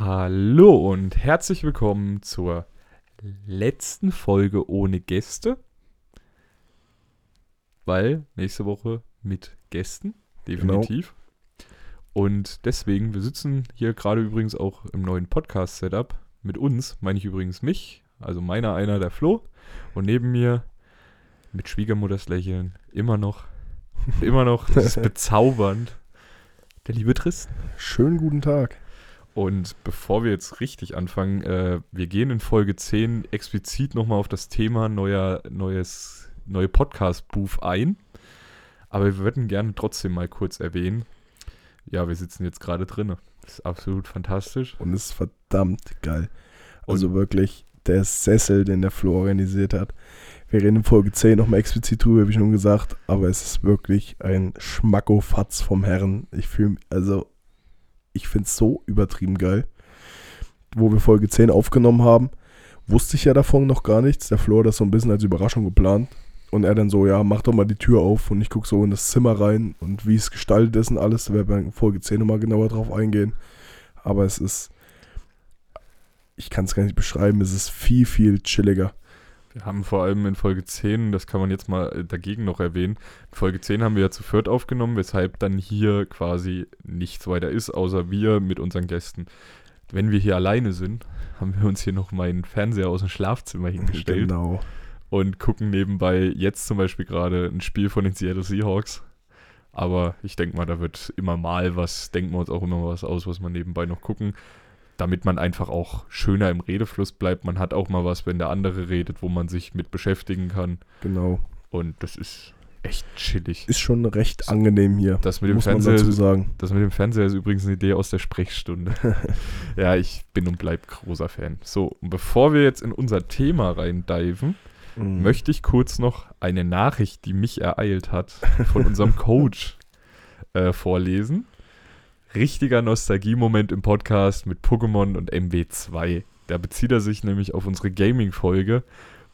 Hallo und herzlich willkommen zur letzten Folge ohne Gäste. Weil nächste Woche mit Gästen, definitiv. Und deswegen, wir sitzen hier gerade übrigens auch im neuen Podcast-Setup. Mit uns meine ich übrigens mich, also meiner einer, der Flo. Und neben mir mit Schwiegermutters Lächeln immer noch, immer noch, das ist bezaubernd, der liebe Tristan. Schönen guten Tag. Und bevor wir jetzt richtig anfangen, äh, wir gehen in Folge 10 explizit nochmal auf das Thema neuer, neues, neue Podcast-Booth ein. Aber wir würden gerne trotzdem mal kurz erwähnen. Ja, wir sitzen jetzt gerade drin. Das ist absolut fantastisch. Und es ist verdammt geil. Also wirklich der Sessel, den der Flo organisiert hat. Wir reden in Folge 10 nochmal explizit drüber, wie schon gesagt. Aber es ist wirklich ein Schmackofatz vom Herrn. Ich fühle also ich finde es so übertrieben geil. Wo wir Folge 10 aufgenommen haben, wusste ich ja davon noch gar nichts. Der Flo hat das so ein bisschen als Überraschung geplant. Und er dann so, ja, mach doch mal die Tür auf und ich gucke so in das Zimmer rein und wie es gestaltet ist und alles. Da werden wir in Folge 10 nochmal genauer drauf eingehen. Aber es ist, ich kann es gar nicht beschreiben, es ist viel, viel chilliger. Wir haben vor allem in Folge 10, das kann man jetzt mal äh, dagegen noch erwähnen, in Folge 10 haben wir ja zu viert aufgenommen, weshalb dann hier quasi nichts weiter ist, außer wir mit unseren Gästen. Wenn wir hier alleine sind, haben wir uns hier noch mal einen Fernseher aus dem Schlafzimmer hingestellt Genau. und gucken nebenbei jetzt zum Beispiel gerade ein Spiel von den Seattle Seahawks. Aber ich denke mal, da wird immer mal was, denken wir uns auch immer was aus, was man nebenbei noch gucken damit man einfach auch schöner im Redefluss bleibt. Man hat auch mal was, wenn der andere redet, wo man sich mit beschäftigen kann. Genau. Und das ist echt chillig. Ist schon recht angenehm hier. Das mit dem muss man Fernseher, dazu sagen. das mit dem Fernseher ist übrigens eine Idee aus der Sprechstunde. ja, ich bin und bleib großer Fan. So, und bevor wir jetzt in unser Thema reindiven, Mhm. möchte ich kurz noch eine Nachricht, die mich ereilt hat, von unserem Coach äh, vorlesen. Richtiger Nostalgie-Moment im Podcast mit Pokémon und MW2. Da bezieht er sich nämlich auf unsere Gaming-Folge.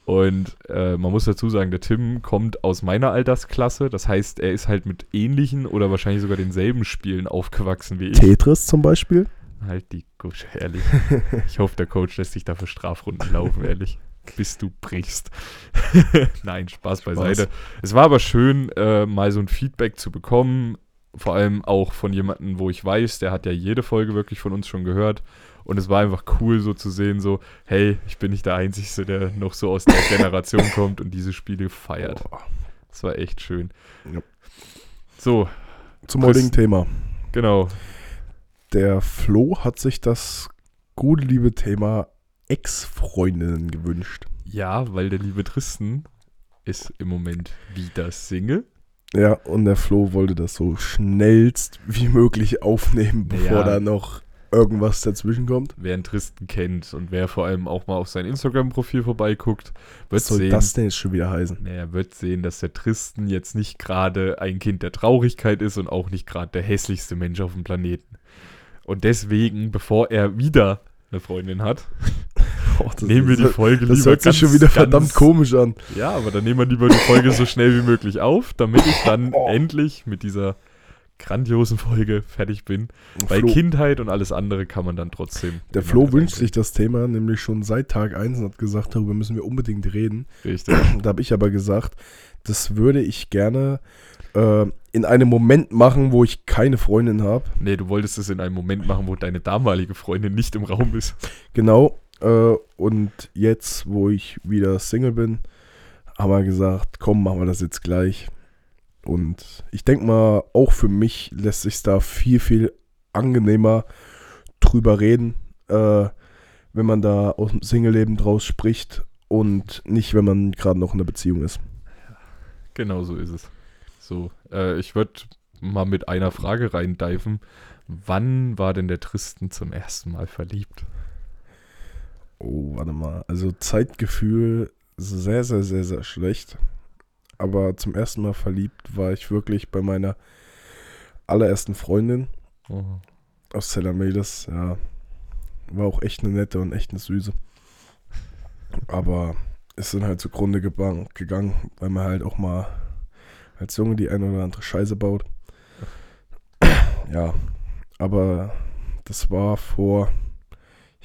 Und äh, man muss dazu sagen, der Tim kommt aus meiner Altersklasse. Das heißt, er ist halt mit ähnlichen oder wahrscheinlich sogar denselben Spielen aufgewachsen wie ich. Tetris zum Beispiel. Halt die Gusche, ehrlich. Ich hoffe, der Coach lässt sich dafür Strafrunden laufen, ehrlich. Bis du brichst. Nein, Spaß beiseite. Es war aber schön, äh, mal so ein Feedback zu bekommen. Vor allem auch von jemandem, wo ich weiß, der hat ja jede Folge wirklich von uns schon gehört. Und es war einfach cool, so zu sehen, so, hey, ich bin nicht der Einzige, der noch so aus der Generation kommt und diese Spiele feiert. Boah. Das war echt schön. Ja. So, Zum Chris- heutigen Thema. genau. Der Flo hat sich das gute liebe Thema Ex-Freundinnen gewünscht. Ja, weil der liebe Tristan ist im Moment wieder Single. Ja, und der Flo wollte das so schnellst wie möglich aufnehmen, bevor Ja. da noch irgendwas dazwischen kommt. Wer einen Tristan kennt und wer vor allem auch mal auf sein Instagram-Profil vorbeiguckt, wird Was soll sehen, das denn jetzt schon wieder heißen? naja, wird sehen, dass der Tristan jetzt nicht gerade ein Kind der Traurigkeit ist und auch nicht gerade der hässlichste Mensch auf dem Planeten. Und deswegen, bevor er wieder eine Freundin hat, Oh, das nehmen wir die das- Folge Das lieber hört sich schon wieder ganz, verdammt komisch an. Ja, aber dann nehmen wir lieber die Folge so schnell wie möglich auf, damit ich dann Oh. endlich mit dieser grandiosen Folge fertig bin. Weil Flo, Kindheit und alles andere kann man dann trotzdem. der Flo wünscht sich das Thema nämlich schon seit Tag 1 und hat gesagt, darüber müssen wir unbedingt reden. Richtig. Da habe ich aber gesagt, das würde ich gerne äh, in einem Moment machen, wo ich keine Freundin habe. Nee, du wolltest es in einem Moment machen, wo deine damalige Freundin nicht im Raum ist. Genau. Äh, und jetzt, wo ich wieder Single bin, haben wir gesagt, komm, machen wir das jetzt gleich. Und ich denke mal, auch für mich lässt sich da viel, viel angenehmer drüber reden, äh, wenn man da aus dem Single-Leben draus spricht und nicht, wenn man gerade noch in einer Beziehung ist. Genau so ist es. So, äh, ich würde mal mit einer Frage reindiven. Wann war denn der Tristan zum ersten Mal verliebt? Oh, warte mal. Also Zeitgefühl sehr, sehr, sehr, sehr schlecht. Aber zum ersten Mal verliebt war ich wirklich bei meiner allerersten Freundin Oh. aus Zelamedes. Ja, war auch echt eine nette und echt eine süße. Aber ist dann halt zugrunde gegangen, weil man halt auch mal als Junge die eine oder andere Scheiße baut. Ja, aber das war vor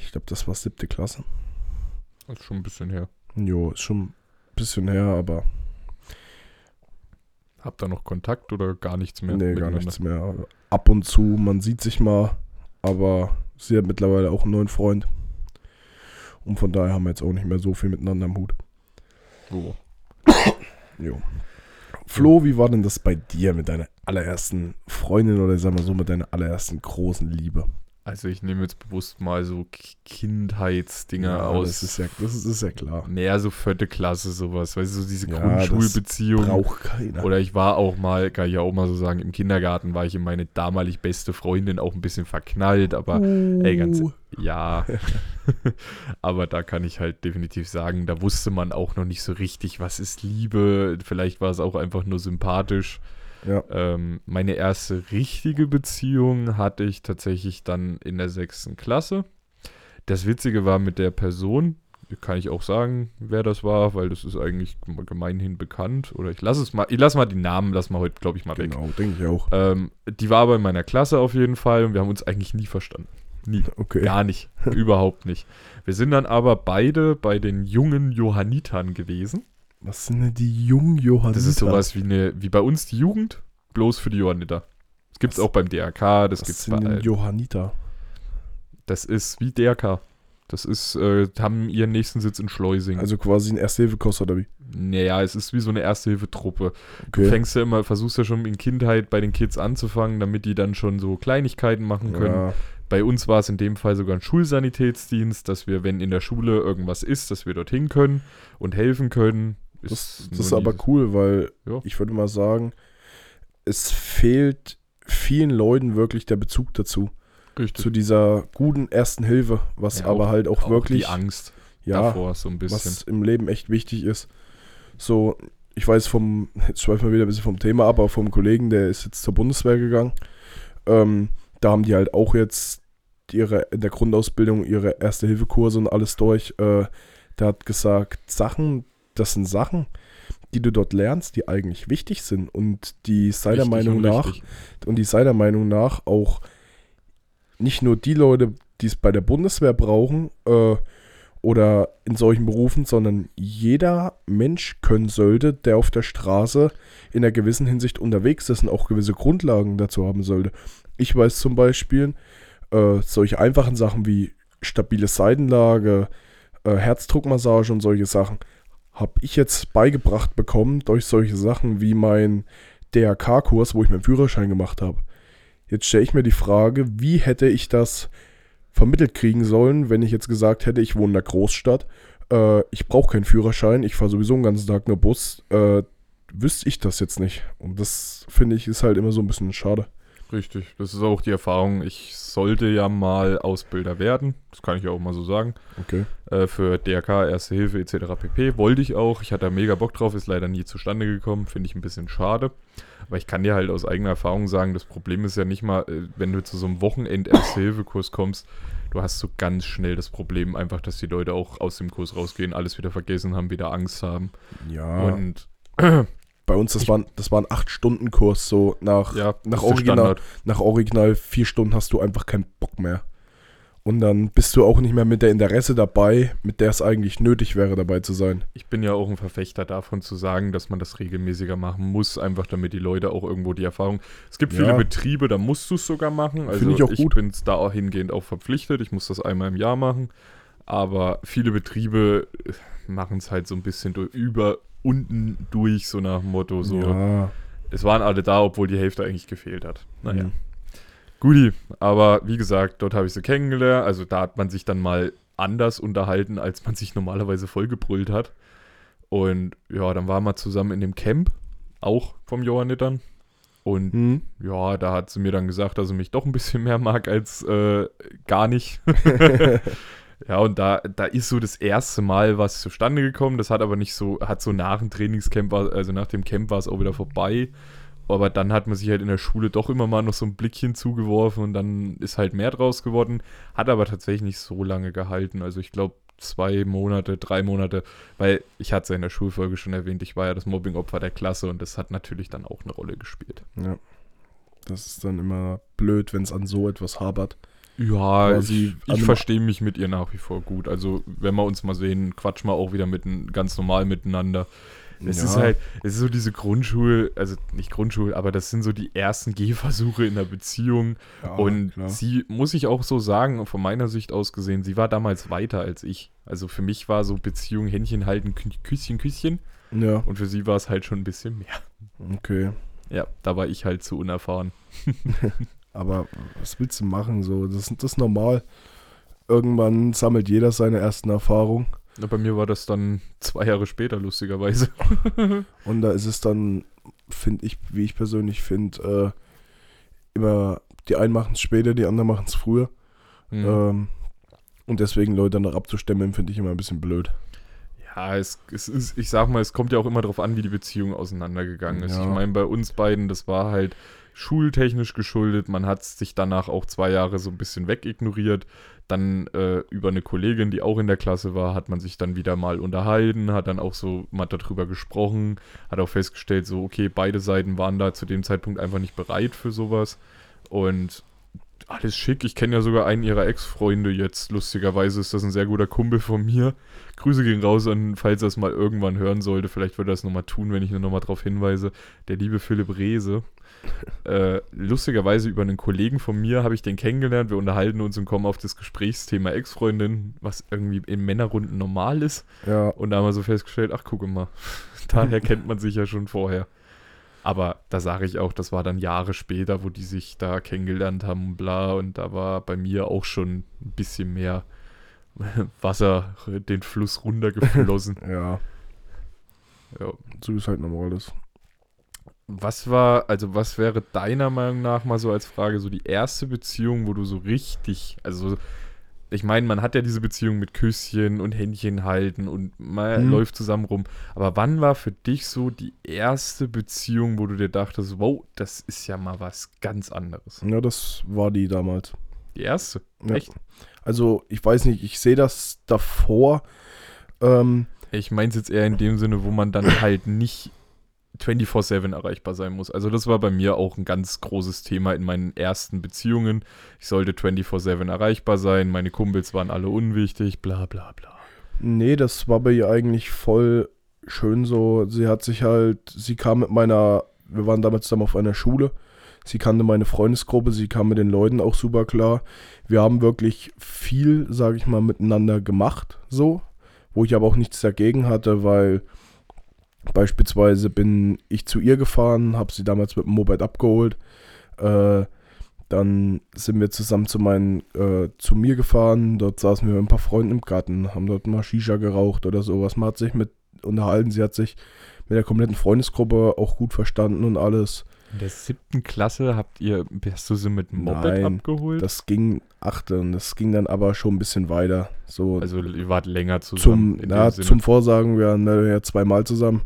Ich glaube, das war siebte Klasse. Das ist schon ein bisschen her. Jo, ist schon ein bisschen her, aber Habt ihr noch Kontakt oder gar nichts mehr? nee, gar nichts mehr. Ab und zu, man sieht sich mal, aber sie hat mittlerweile auch einen neuen Freund. Und von daher haben wir jetzt auch nicht mehr so viel miteinander am Hut. So. Jo. Flo, wie war denn das bei dir mit deiner allerersten Freundin oder sagen wir so mit deiner allerersten großen Liebe? Also ich nehme jetzt bewusst mal so Kindheitsdinger aus. das ist ja, das ist, ist ja klar. Mehr so vierte Klasse sowas, weißt du, so diese Ja, Grundschulbeziehung. Braucht keiner. Oder ich war auch mal, kann ich ja auch mal so sagen, im Kindergarten war ich in meine damalig beste Freundin auch ein bisschen verknallt, aber ey, ganz Uh. ja. aber da kann ich halt definitiv sagen, da wusste man auch noch nicht so richtig, was ist Liebe. Vielleicht war es auch einfach nur sympathisch. Ja. Ähm, meine erste richtige Beziehung hatte ich tatsächlich dann in der sechsten Klasse. Das Witzige war mit der Person, kann ich auch sagen, wer das war, weil das ist eigentlich gemeinhin bekannt. Oder ich lasse es mal, ich lasse mal die Namen, lass mal heute, glaube ich, mal weg. Genau, denke ich auch. Ähm, die war aber in meiner Klasse auf jeden Fall und wir haben uns eigentlich nie verstanden. Nie. Okay. Gar nicht. Überhaupt nicht. Wir sind dann aber beide bei den jungen Johannitern gewesen. Was sind denn die jungen Johanniter? Das ist sowas wie eine, wie bei uns die Jugend, bloß für die Johanniter. Das gibt es auch beim DRK, das sind denn bei, Johanniter? Das ist wie DRK. Das ist, äh, haben ihren nächsten Sitz in Schleusing. Also quasi ein Erste-Hilfe-Kurs oder wie? naja, es ist wie so eine Erste-Hilfe-Truppe. Du Okay. fängst ja immer, versuchst ja schon in Kindheit bei den Kids anzufangen, damit die dann schon so Kleinigkeiten machen können. Ja, Bei uns war es in dem Fall sogar ein Schulsanitätsdienst, dass wir, wenn in der Schule irgendwas ist, dass wir dorthin können und helfen können. Das, nur das ist aber cool, weil Ja. ich würde mal sagen, es fehlt vielen Leuten wirklich der Bezug dazu. Richtig. Zu dieser guten ersten Hilfe, was Ja, aber auch- halt auch, wirklich die Angst ja, davor so ein bisschen. was im Leben echt wichtig ist. So, ich weiß vom, jetzt schweifen wir wieder ein bisschen vom Thema ab, aber vom Kollegen, der ist jetzt zur Bundeswehr gegangen. Ähm, da haben die halt auch jetzt ihre, in der Grundausbildung ihre Erste-Hilfe-Kurse und alles durch. Äh, der hat gesagt, Sachen, das sind Sachen, die du dort lernst, die eigentlich wichtig sind und die seiner Meinung und nach richtig. und die seiner Meinung nach auch nicht nur die Leute, die es bei der Bundeswehr brauchen äh, oder in solchen Berufen, sondern jeder Mensch können sollte, der auf der Straße in einer gewissen Hinsicht unterwegs ist und auch gewisse Grundlagen dazu haben sollte. Ich weiß zum Beispiel, äh, solche einfachen Sachen wie stabile Seitenlage, äh, Herzdruckmassage und solche Sachen habe ich jetzt beigebracht bekommen durch solche Sachen wie mein DRK-Kurs, wo ich meinen Führerschein gemacht habe. Jetzt stelle ich mir die Frage, wie hätte ich das vermittelt kriegen sollen, wenn ich jetzt gesagt hätte, ich wohne in der Großstadt, äh, ich brauche keinen Führerschein, ich fahre sowieso den ganzen Tag nur Bus, äh, wüsste ich das jetzt nicht. Und das finde ich ist halt immer so ein bisschen schade. Richtig, das ist auch die Erfahrung. Ich sollte ja mal Ausbilder werden, das kann ich ja auch mal so sagen, Okay. äh, für DRK, Erste Hilfe etc. pp. Wollte ich auch, ich hatte da mega Bock drauf, ist leider nie zustande gekommen, finde ich ein bisschen schade. Aber ich kann dir halt aus eigener Erfahrung sagen, das Problem ist ja nicht mal, äh, wenn du zu so einem Wochenend-Erste-Hilfe-Kurs kommst, du hast so ganz schnell das Problem einfach, dass die Leute auch aus dem Kurs rausgehen, alles wieder vergessen haben, wieder Angst haben. Ja. Und bei uns, das ich- war, das war ein 8-Stunden-Kurs, so nach, ja, nach Original, nach Original vier Stunden hast du einfach keinen Bock mehr. Und dann bist du auch nicht mehr mit der Interesse dabei, mit der es eigentlich nötig wäre, dabei zu sein. Ich bin ja auch ein Verfechter davon zu sagen, dass man das regelmäßiger machen muss, einfach damit die Leute auch irgendwo die Erfahrung. Es gibt viele Ja. Betriebe, da musst du es sogar machen. Also Finde ich auch gut. bin da auch hingehend auch verpflichtet. Ich muss das einmal im Jahr machen. Aber viele Betriebe machen es halt so ein bisschen durch, über unten durch, so nach dem Motto. So. Ja. Es waren alle da, obwohl die Hälfte eigentlich gefehlt hat. Naja. Mhm. Guti, aber wie gesagt, dort habe ich sie kennengelernt. Also da hat man sich dann mal anders unterhalten, als man sich normalerweise vollgebrüllt hat. Und ja, dann waren wir zusammen in dem Camp, auch vom Johannitern. Und Hm. ja, da hat sie mir dann gesagt, dass sie mich doch ein bisschen mehr mag als äh, gar nicht. ja, und da, da ist so das erste Mal was zustande gekommen. Das hat aber nicht so, hat so nach dem Trainingscamp, also nach dem Camp war es auch wieder vorbei. Aber dann hat man sich halt in der Schule doch immer mal noch so ein Blickchen zugeworfen und dann ist halt mehr draus geworden. Hat aber tatsächlich nicht so lange gehalten. Also ich glaube zwei Monate, drei Monate, weil ich hatte es ja in der Schulfolge schon erwähnt, ich war ja das Mobbing-Opfer der Klasse und das hat natürlich dann auch eine Rolle gespielt. Ja. Das ist dann immer blöd, wenn es an so etwas habert. Ja, ich, ich verstehe mich mit ihr nach wie vor gut. Also, wenn wir uns mal sehen, quatschen wir auch wieder mit, ganz normal miteinander. Es Ja. ist halt, es ist so diese Grundschul, also nicht Grundschul, aber das sind so die ersten Gehversuche in der Beziehung. Ja, und klar. sie, muss ich auch so sagen, von meiner Sicht aus gesehen, sie war damals weiter als ich. Also für mich war so Beziehung Händchen halten, Kü- Küsschen, Küsschen. Ja, Und für sie war es halt schon ein bisschen mehr. okay. Ja, da war ich halt zu unerfahren. Aber was willst du machen? So, das, das ist normal. Irgendwann sammelt jeder seine ersten Erfahrungen. Na, Bei mir war das dann zwei Jahre später, lustigerweise. Und da ist es dann, finde ich, wie ich persönlich finde, äh, immer, die einen machen es später, die anderen machen es früher. Hm. Ähm, und deswegen Leute dann noch abzustimmen, finde ich immer ein bisschen blöd. Ja, es, es ist, ich sag mal, es kommt ja auch immer darauf an, wie die Beziehung auseinandergegangen ist. Ja. Ich meine, bei uns beiden, das war halt schultechnisch geschuldet. Man hat sich danach auch zwei Jahre so ein bisschen wegignoriert. Dann äh, über eine Kollegin, die auch in der Klasse war, hat man sich dann wieder mal unterhalten, hat dann auch so mal darüber gesprochen, hat auch festgestellt, so, okay, beide Seiten waren da zu dem Zeitpunkt einfach nicht bereit für sowas. Und alles schick. Ich kenne ja sogar einen ihrer Ex-Freunde jetzt. Lustigerweise ist das ein sehr guter Kumpel von mir. Grüße gehen raus an, falls er es mal irgendwann hören sollte. Vielleicht würde er es nochmal tun, wenn ich nur nochmal darauf hinweise. Der liebe Philipp Rehse. Äh, lustigerweise über einen Kollegen von mir habe ich den kennengelernt. Wir unterhalten uns und kommen auf das Gesprächsthema Ex-Freundin, was irgendwie in Männerrunden normal ist. Ja, Und da haben wir so festgestellt, ach gucke mal, daher kennt man sich ja schon vorher. Aber da sage ich auch, das war dann Jahre später, wo die sich da kennengelernt haben, bla, und da war bei mir auch schon ein bisschen mehr Wasser den Fluss runtergeflossen. ja, ja. so ist halt normal das. Was war, also was wäre deiner Meinung nach mal so als Frage, so die erste Beziehung, wo du so richtig, also ich meine, man hat ja diese Beziehung mit Küsschen und Händchen halten und man Hm. läuft zusammen rum. Aber wann war für dich so die erste Beziehung, wo du dir dachtest, wow, das ist ja mal was ganz anderes? Ja, das war die damals. Die erste? Ja. Echt? Also, ich weiß nicht, ich sehe das davor. Ähm, Ich meine es jetzt eher in dem Sinne, wo man dann halt nicht 24-7 erreichbar sein muss. Also das war bei mir auch ein ganz großes Thema in meinen ersten Beziehungen. Ich sollte 24-7 erreichbar sein, meine Kumpels waren alle unwichtig, bla bla bla. nee, das war bei ihr eigentlich voll schön so. Sie hat sich halt, sie kam mit meiner, wir waren damals zusammen auf einer Schule. Sie kannte meine Freundesgruppe, sie kam mit den Leuten auch super klar. Wir haben wirklich viel, sage ich mal, miteinander gemacht, so. Wo ich aber auch nichts dagegen hatte, weil beispielsweise bin ich zu ihr gefahren, habe sie damals mit dem Moped abgeholt. Äh, dann sind wir zusammen zu meinen, äh, zu mir gefahren. Dort saßen wir mit ein paar Freunden im Garten, haben dort mal Shisha geraucht oder sowas. Man hat sich mit unterhalten. Sie hat sich mit der kompletten Freundesgruppe auch gut verstanden und alles. In der siebten Klasse habt ihr, hast du sie mit dem Moped Nein, abgeholt? Das ging achte und das ging dann aber schon ein bisschen weiter. So also ihr wart länger zusammen. zum, ja, zum Vorsagen, wir waren ja zweimal zusammen.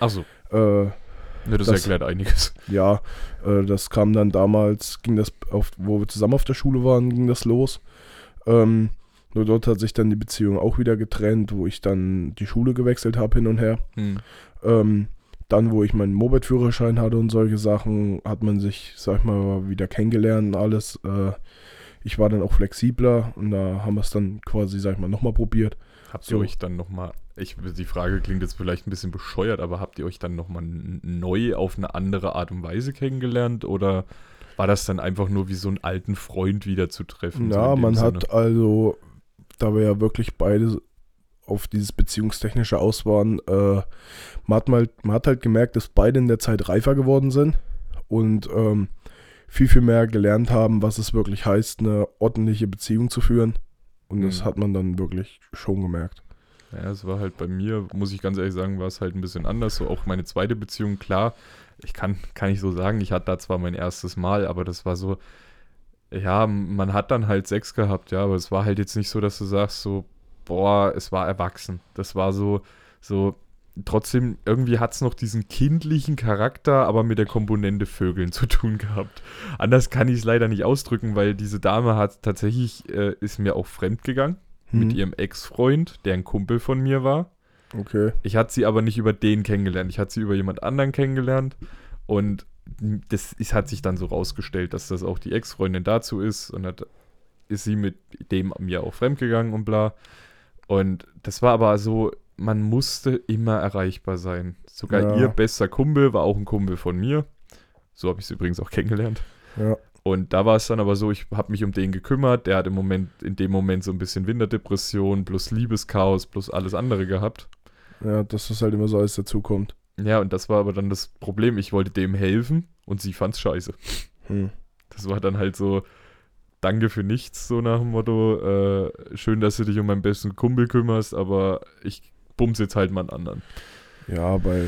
Achso, Äh, ne, das, das- erklärt einiges. ja, äh, das kam dann damals, ging das auf, wo wir zusammen auf der Schule waren, ging das los. Ähm, nur dort hat sich dann die Beziehung auch wieder getrennt, wo ich dann die Schule gewechselt habe hin und her. Hm. Ähm, dann, wo ich meinen Moped-Führerschein hatte und solche Sachen, hat man sich, sag ich mal, wieder kennengelernt und alles. Äh, ich war dann auch flexibler und da haben wir es dann quasi, sag ich mal, nochmal probiert. Habt ihr So. euch dann nochmal, ich, die Frage klingt jetzt vielleicht ein bisschen bescheuert, aber habt ihr euch dann nochmal neu auf eine andere Art und Weise kennengelernt oder war das dann einfach nur wie so einen alten Freund wieder zu treffen? so Ja, dem man Sinne? hat also, da wir ja wirklich beide auf dieses Beziehungstechnische aus waren, äh, man, hat mal, man hat halt gemerkt, dass beide in der Zeit reifer geworden sind und ähm, viel, viel mehr gelernt haben, was es wirklich heißt, eine ordentliche Beziehung zu führen. Und das Mhm. hat man dann wirklich schon gemerkt. Ja, es war halt bei mir, muss ich ganz ehrlich sagen, war es halt ein bisschen anders. So auch meine zweite Beziehung, klar, ich kann, kann ich so sagen, ich hatte da zwar mein erstes Mal, aber das war so, ja, man hat dann halt Sex gehabt, ja, aber es war halt jetzt nicht so, dass du sagst, so, boah, es war erwachsen. Das war so, so, trotzdem, irgendwie hat es noch diesen kindlichen Charakter, aber mit der Komponente Vögeln zu tun gehabt. Anders kann ich es leider nicht ausdrücken, weil diese Dame hat tatsächlich, äh, ist mir auch fremd gegangen mit Hm, ihrem Ex-Freund, der ein Kumpel von mir war. Okay. Ich hatte sie aber nicht über den kennengelernt. Ich hatte sie über jemand anderen kennengelernt. Und das ist, hat sich dann so rausgestellt, dass das auch die Ex-Freundin dazu ist. Und hat, ist sie mit dem mir auch fremdgegangen und bla. Und das war aber so, man musste immer erreichbar sein. Sogar Ja. ihr bester Kumpel war auch ein Kumpel von mir. So habe ich sie übrigens auch kennengelernt. Ja. Und da war es dann aber so, ich habe mich um den gekümmert. Der hat im Moment, in dem Moment so ein bisschen Winterdepression plus Liebeschaos plus alles andere gehabt. Ja, dass das halt immer so alles dazukommt. Ja, und das war aber dann das Problem. Ich wollte dem helfen und sie fand's scheiße. Hm. Das war dann halt so, danke für nichts, so nach dem Motto, äh, schön, dass du dich um meinen besten Kumpel kümmerst, aber ich bums jetzt halt mal einen anderen. Ja, bei,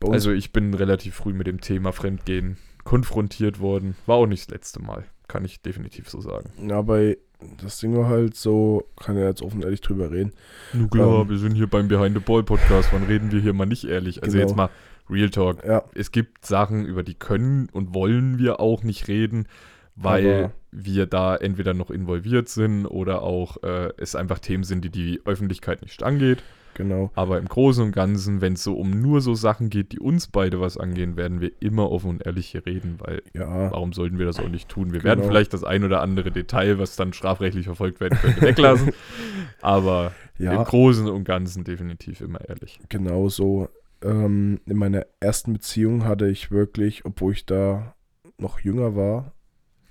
bei uns Also ich bin relativ früh mit dem Thema Fremdgehen konfrontiert worden. War auch nicht das letzte Mal, kann ich definitiv so sagen. Ja, bei das Ding war halt so, kann ja jetzt offen ehrlich drüber reden. Nun klar, Ähm. wir sind hier beim Behind the Ball Podcast, wann reden wir hier mal nicht ehrlich? Also Genau. jetzt mal Real Talk. Ja, Es gibt Sachen, über die können und wollen wir auch nicht reden, weil Aber- wir da entweder noch involviert sind oder auch äh, es einfach Themen sind, die die Öffentlichkeit nicht angeht. genau. Aber im Großen und Ganzen, wenn es so um nur so Sachen geht, die uns beide was angehen, werden wir immer offen und ehrlich hier reden, weil Ja, warum sollten wir das auch nicht tun? Wir Genau. werden vielleicht das ein oder andere Detail, was dann strafrechtlich verfolgt werden könnte, weglassen. Aber im ja, Großen und Ganzen definitiv immer ehrlich. genau so. Ähm, in meiner ersten Beziehung hatte ich wirklich, obwohl ich da noch jünger war,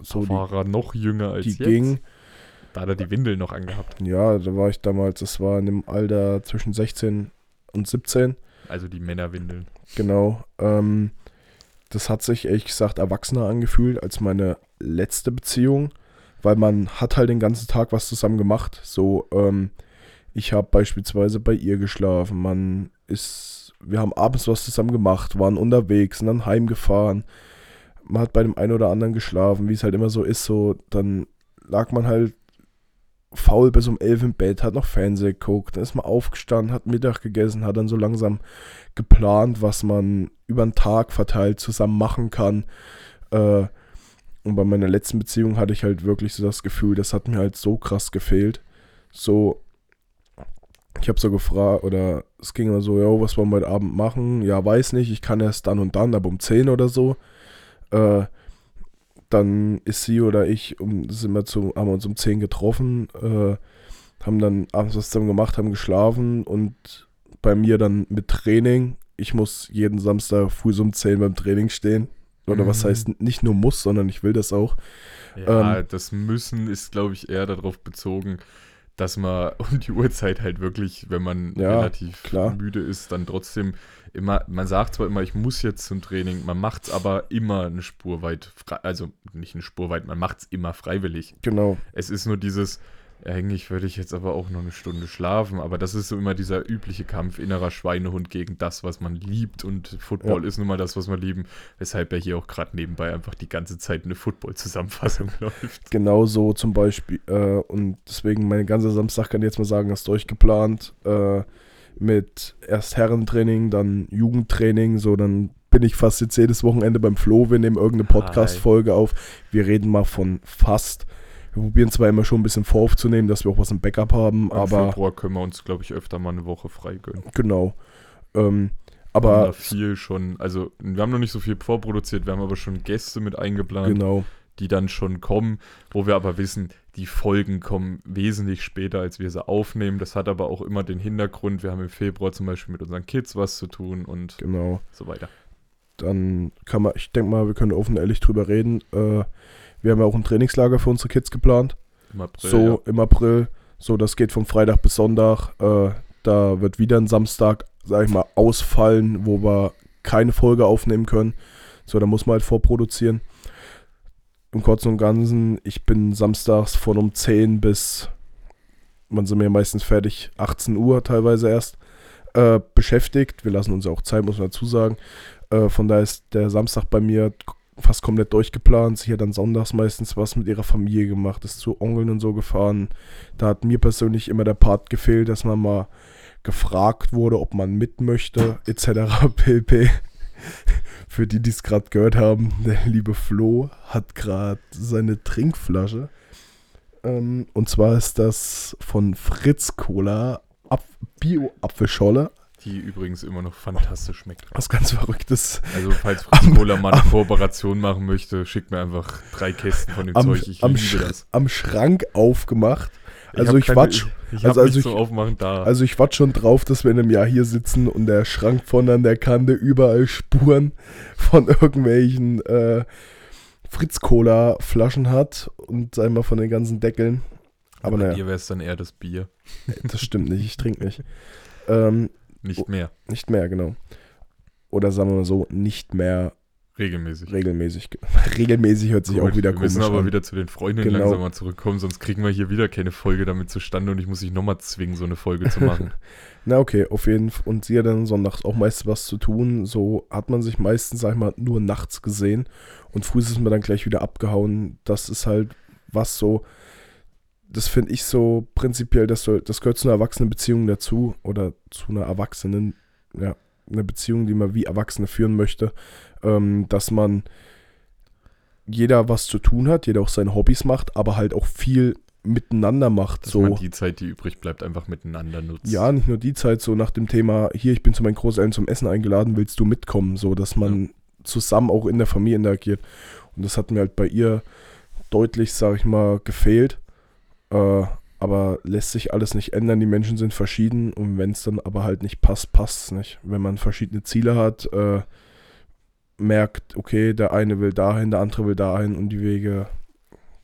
so die, war er noch jünger als die jetzt. ging. Da hat er die Windel noch angehabt. Ja, da war ich damals, das war in dem Alter zwischen 16 und 17. Also die Männerwindeln. Genau. Ähm, das hat sich ehrlich gesagt erwachsener angefühlt als meine letzte Beziehung, weil man hat halt den ganzen Tag was zusammen gemacht. So, ähm, ich habe beispielsweise bei ihr geschlafen. Man ist, wir haben abends was zusammen gemacht, waren unterwegs, sind dann heimgefahren. Man hat bei dem einen oder anderen geschlafen, wie es halt immer so ist. So, dann lag man halt faul bis um elf im Bett, hat noch Fernsehen geguckt, dann ist man aufgestanden, hat Mittag gegessen, hat dann so langsam geplant, was man über den Tag verteilt zusammen machen kann. Äh, und bei meiner letzten Beziehung hatte ich halt wirklich so das Gefühl, das hat mir halt so krass gefehlt. So, ich habe so gefragt, oder es ging immer so, ja, was wollen wir heute Abend machen? Ja, weiß nicht, ich kann erst dann und dann, aber um 10 oder so. Äh, dann ist sie oder ich, um, sind wir zu, haben wir uns um 10 getroffen, äh, haben dann abends was zusammen gemacht, haben geschlafen und bei mir dann mit Training. Ich muss jeden Samstag früh so um 10 beim Training stehen. Oder was Mhm. heißt nicht nur muss, sondern ich will das auch. Ja, das Müssen ist, glaube ich, eher darauf bezogen, dass man um die Uhrzeit halt wirklich, wenn man Ja, relativ klar. müde ist, dann trotzdem immer, man sagt zwar immer, ich muss jetzt zum Training, man macht es aber immer eine Spur weit, also nicht eine Spur weit, man macht es immer freiwillig. Genau. Es ist nur dieses, eigentlich würde ich jetzt aber auch noch eine Stunde schlafen, aber das ist so immer dieser übliche Kampf innerer Schweinehund gegen das, was man liebt und Football Ja. ist nun mal das, was wir lieben, weshalb ja hier auch gerade nebenbei einfach die ganze Zeit eine Football-Zusammenfassung läuft. Genau so zum Beispiel. Äh, und deswegen mein ganzer Samstag kann ich jetzt mal sagen, ist durchgeplant. Äh, mit erst Herrentraining, dann Jugendtraining. So, dann bin ich fast jetzt jedes Wochenende beim Flo. Wir nehmen irgendeine Podcast-Folge auf. Wir reden mal von fast. Wir probieren zwar immer schon ein bisschen voraufzunehmen, dass wir auch was im Backup haben, Im aber Februar können wir uns, glaube ich, öfter mal eine Woche frei gönnen. genau. Ähm, Wir haben da aber viel schon, also wir haben noch nicht so viel vorproduziert, wir haben aber schon Gäste mit eingeplant, genau, die dann schon kommen, wo wir aber wissen, die Folgen kommen wesentlich später, als wir sie aufnehmen. Das hat aber auch immer den Hintergrund, wir haben im Februar zum Beispiel mit unseren Kids was zu tun und genau. so weiter. dann kann man, ich denke mal, wir können offen und ehrlich drüber reden. Äh, wir haben ja auch ein Trainingslager für unsere Kids geplant. Im April, so ja. im April. So, das geht vom Freitag bis Sonntag. Äh, da wird wieder ein Samstag, sag ich mal, ausfallen, wo wir keine Folge aufnehmen können. So, da muss man halt vorproduzieren. Im Kurzen und Ganzen, ich bin samstags von um 10 bis, wann sind wir meistens fertig? 18 Uhr teilweise erst äh, beschäftigt. Wir lassen uns ja auch Zeit, muss man dazu sagen. Äh, von daher ist der Samstag bei mir fast komplett durchgeplant. Sie hat dann sonntags meistens was mit ihrer Familie gemacht, ist zu Onkeln und so gefahren. Da hat mir persönlich immer der Part gefehlt, dass man mal gefragt wurde, ob man mit möchte, etc. pp. Für die, die es gerade gehört haben, der liebe Flo hat gerade seine Trinkflasche. Ähm, und zwar ist das von Fritz Cola Ap Bio-Apfelscholle. Die übrigens immer noch fantastisch schmeckt. Was ganz Verrücktes. Also, falls Fritz Cola mal eine Kooperation machen möchte, schickt mir einfach drei Kästen von dem Am, Zeug. Ich am, liebe Sch das. am Schrank aufgemacht. Also ich keine- watsch- Ich, ich also- also nichts ich- zum Aufmachen da. Also ich warte schon drauf, dass wir in einem Jahr hier sitzen und der Schrank von an der Kante überall Spuren von irgendwelchen äh, Fritz-Cola-Flaschen hat und sei mal von den ganzen Deckeln. Aber Bei naja, dir wäre es dann eher das Bier. das stimmt nicht, ich trinke nicht. Ähm, Nicht Oh. mehr. nicht mehr, genau. Oder sagen wir mal so, nicht mehr Regelmäßig. regelmäßig. Regelmäßig hört sich Gut, auch wieder wir müssen komisch aber an. wieder zu den Freundinnen Genau. langsam mal zurückkommen, sonst kriegen wir hier wieder keine Folge damit zustande und ich muss dich nochmal zwingen, so eine Folge zu machen. Na okay, auf jeden Fall. Und sie hat dann sonntags auch meist was zu tun. So hat man sich meistens, sag ich mal, nur nachts gesehen. Und früh ist man dann gleich wieder abgehauen. Das ist halt was so, das finde ich so prinzipiell, das, soll, das gehört zu einer erwachsenen Beziehung dazu. Oder zu einer Erwachsenen, ja, eine Beziehung, die man wie Erwachsene führen möchte. Ähm, dass man jeder was zu tun hat, jeder auch seine Hobbys macht, aber halt auch viel miteinander macht. Dass so. man die Zeit, die übrig bleibt, einfach miteinander nutzt. Ja, nicht nur die Zeit, so nach dem Thema, hier, ich bin zu meinen Großeltern zum Essen eingeladen, willst du mitkommen? So, dass man zusammen auch in der Familie interagiert. Und das hat mir halt bei ihr deutlich, sag ich mal, gefehlt. Äh, aber lässt sich alles nicht ändern. Die Menschen sind verschieden und wenn es dann aber halt nicht passt, passt es nicht. Wenn man verschiedene Ziele hat, äh, merkt, okay, der eine will dahin, der andere will dahin und die Wege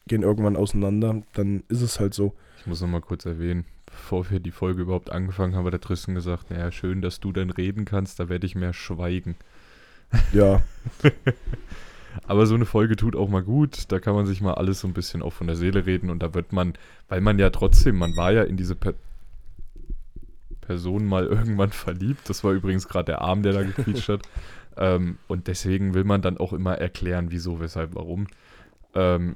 gehen irgendwann auseinander, dann ist es halt so. Ich muss nochmal kurz erwähnen, bevor wir die Folge überhaupt angefangen haben, hat der Tristan gesagt, naja, schön, dass du dann reden kannst, da werde ich mehr schweigen. Ja, Aber so eine Folge tut auch mal gut, da kann man sich mal alles so ein bisschen auch von der Seele reden und da wird man, weil man ja trotzdem, man war ja in diese per Person mal irgendwann verliebt, das war übrigens gerade der Arm, der da gequietscht hat, ähm, und deswegen will man dann auch immer erklären, wieso, weshalb, warum. Ähm,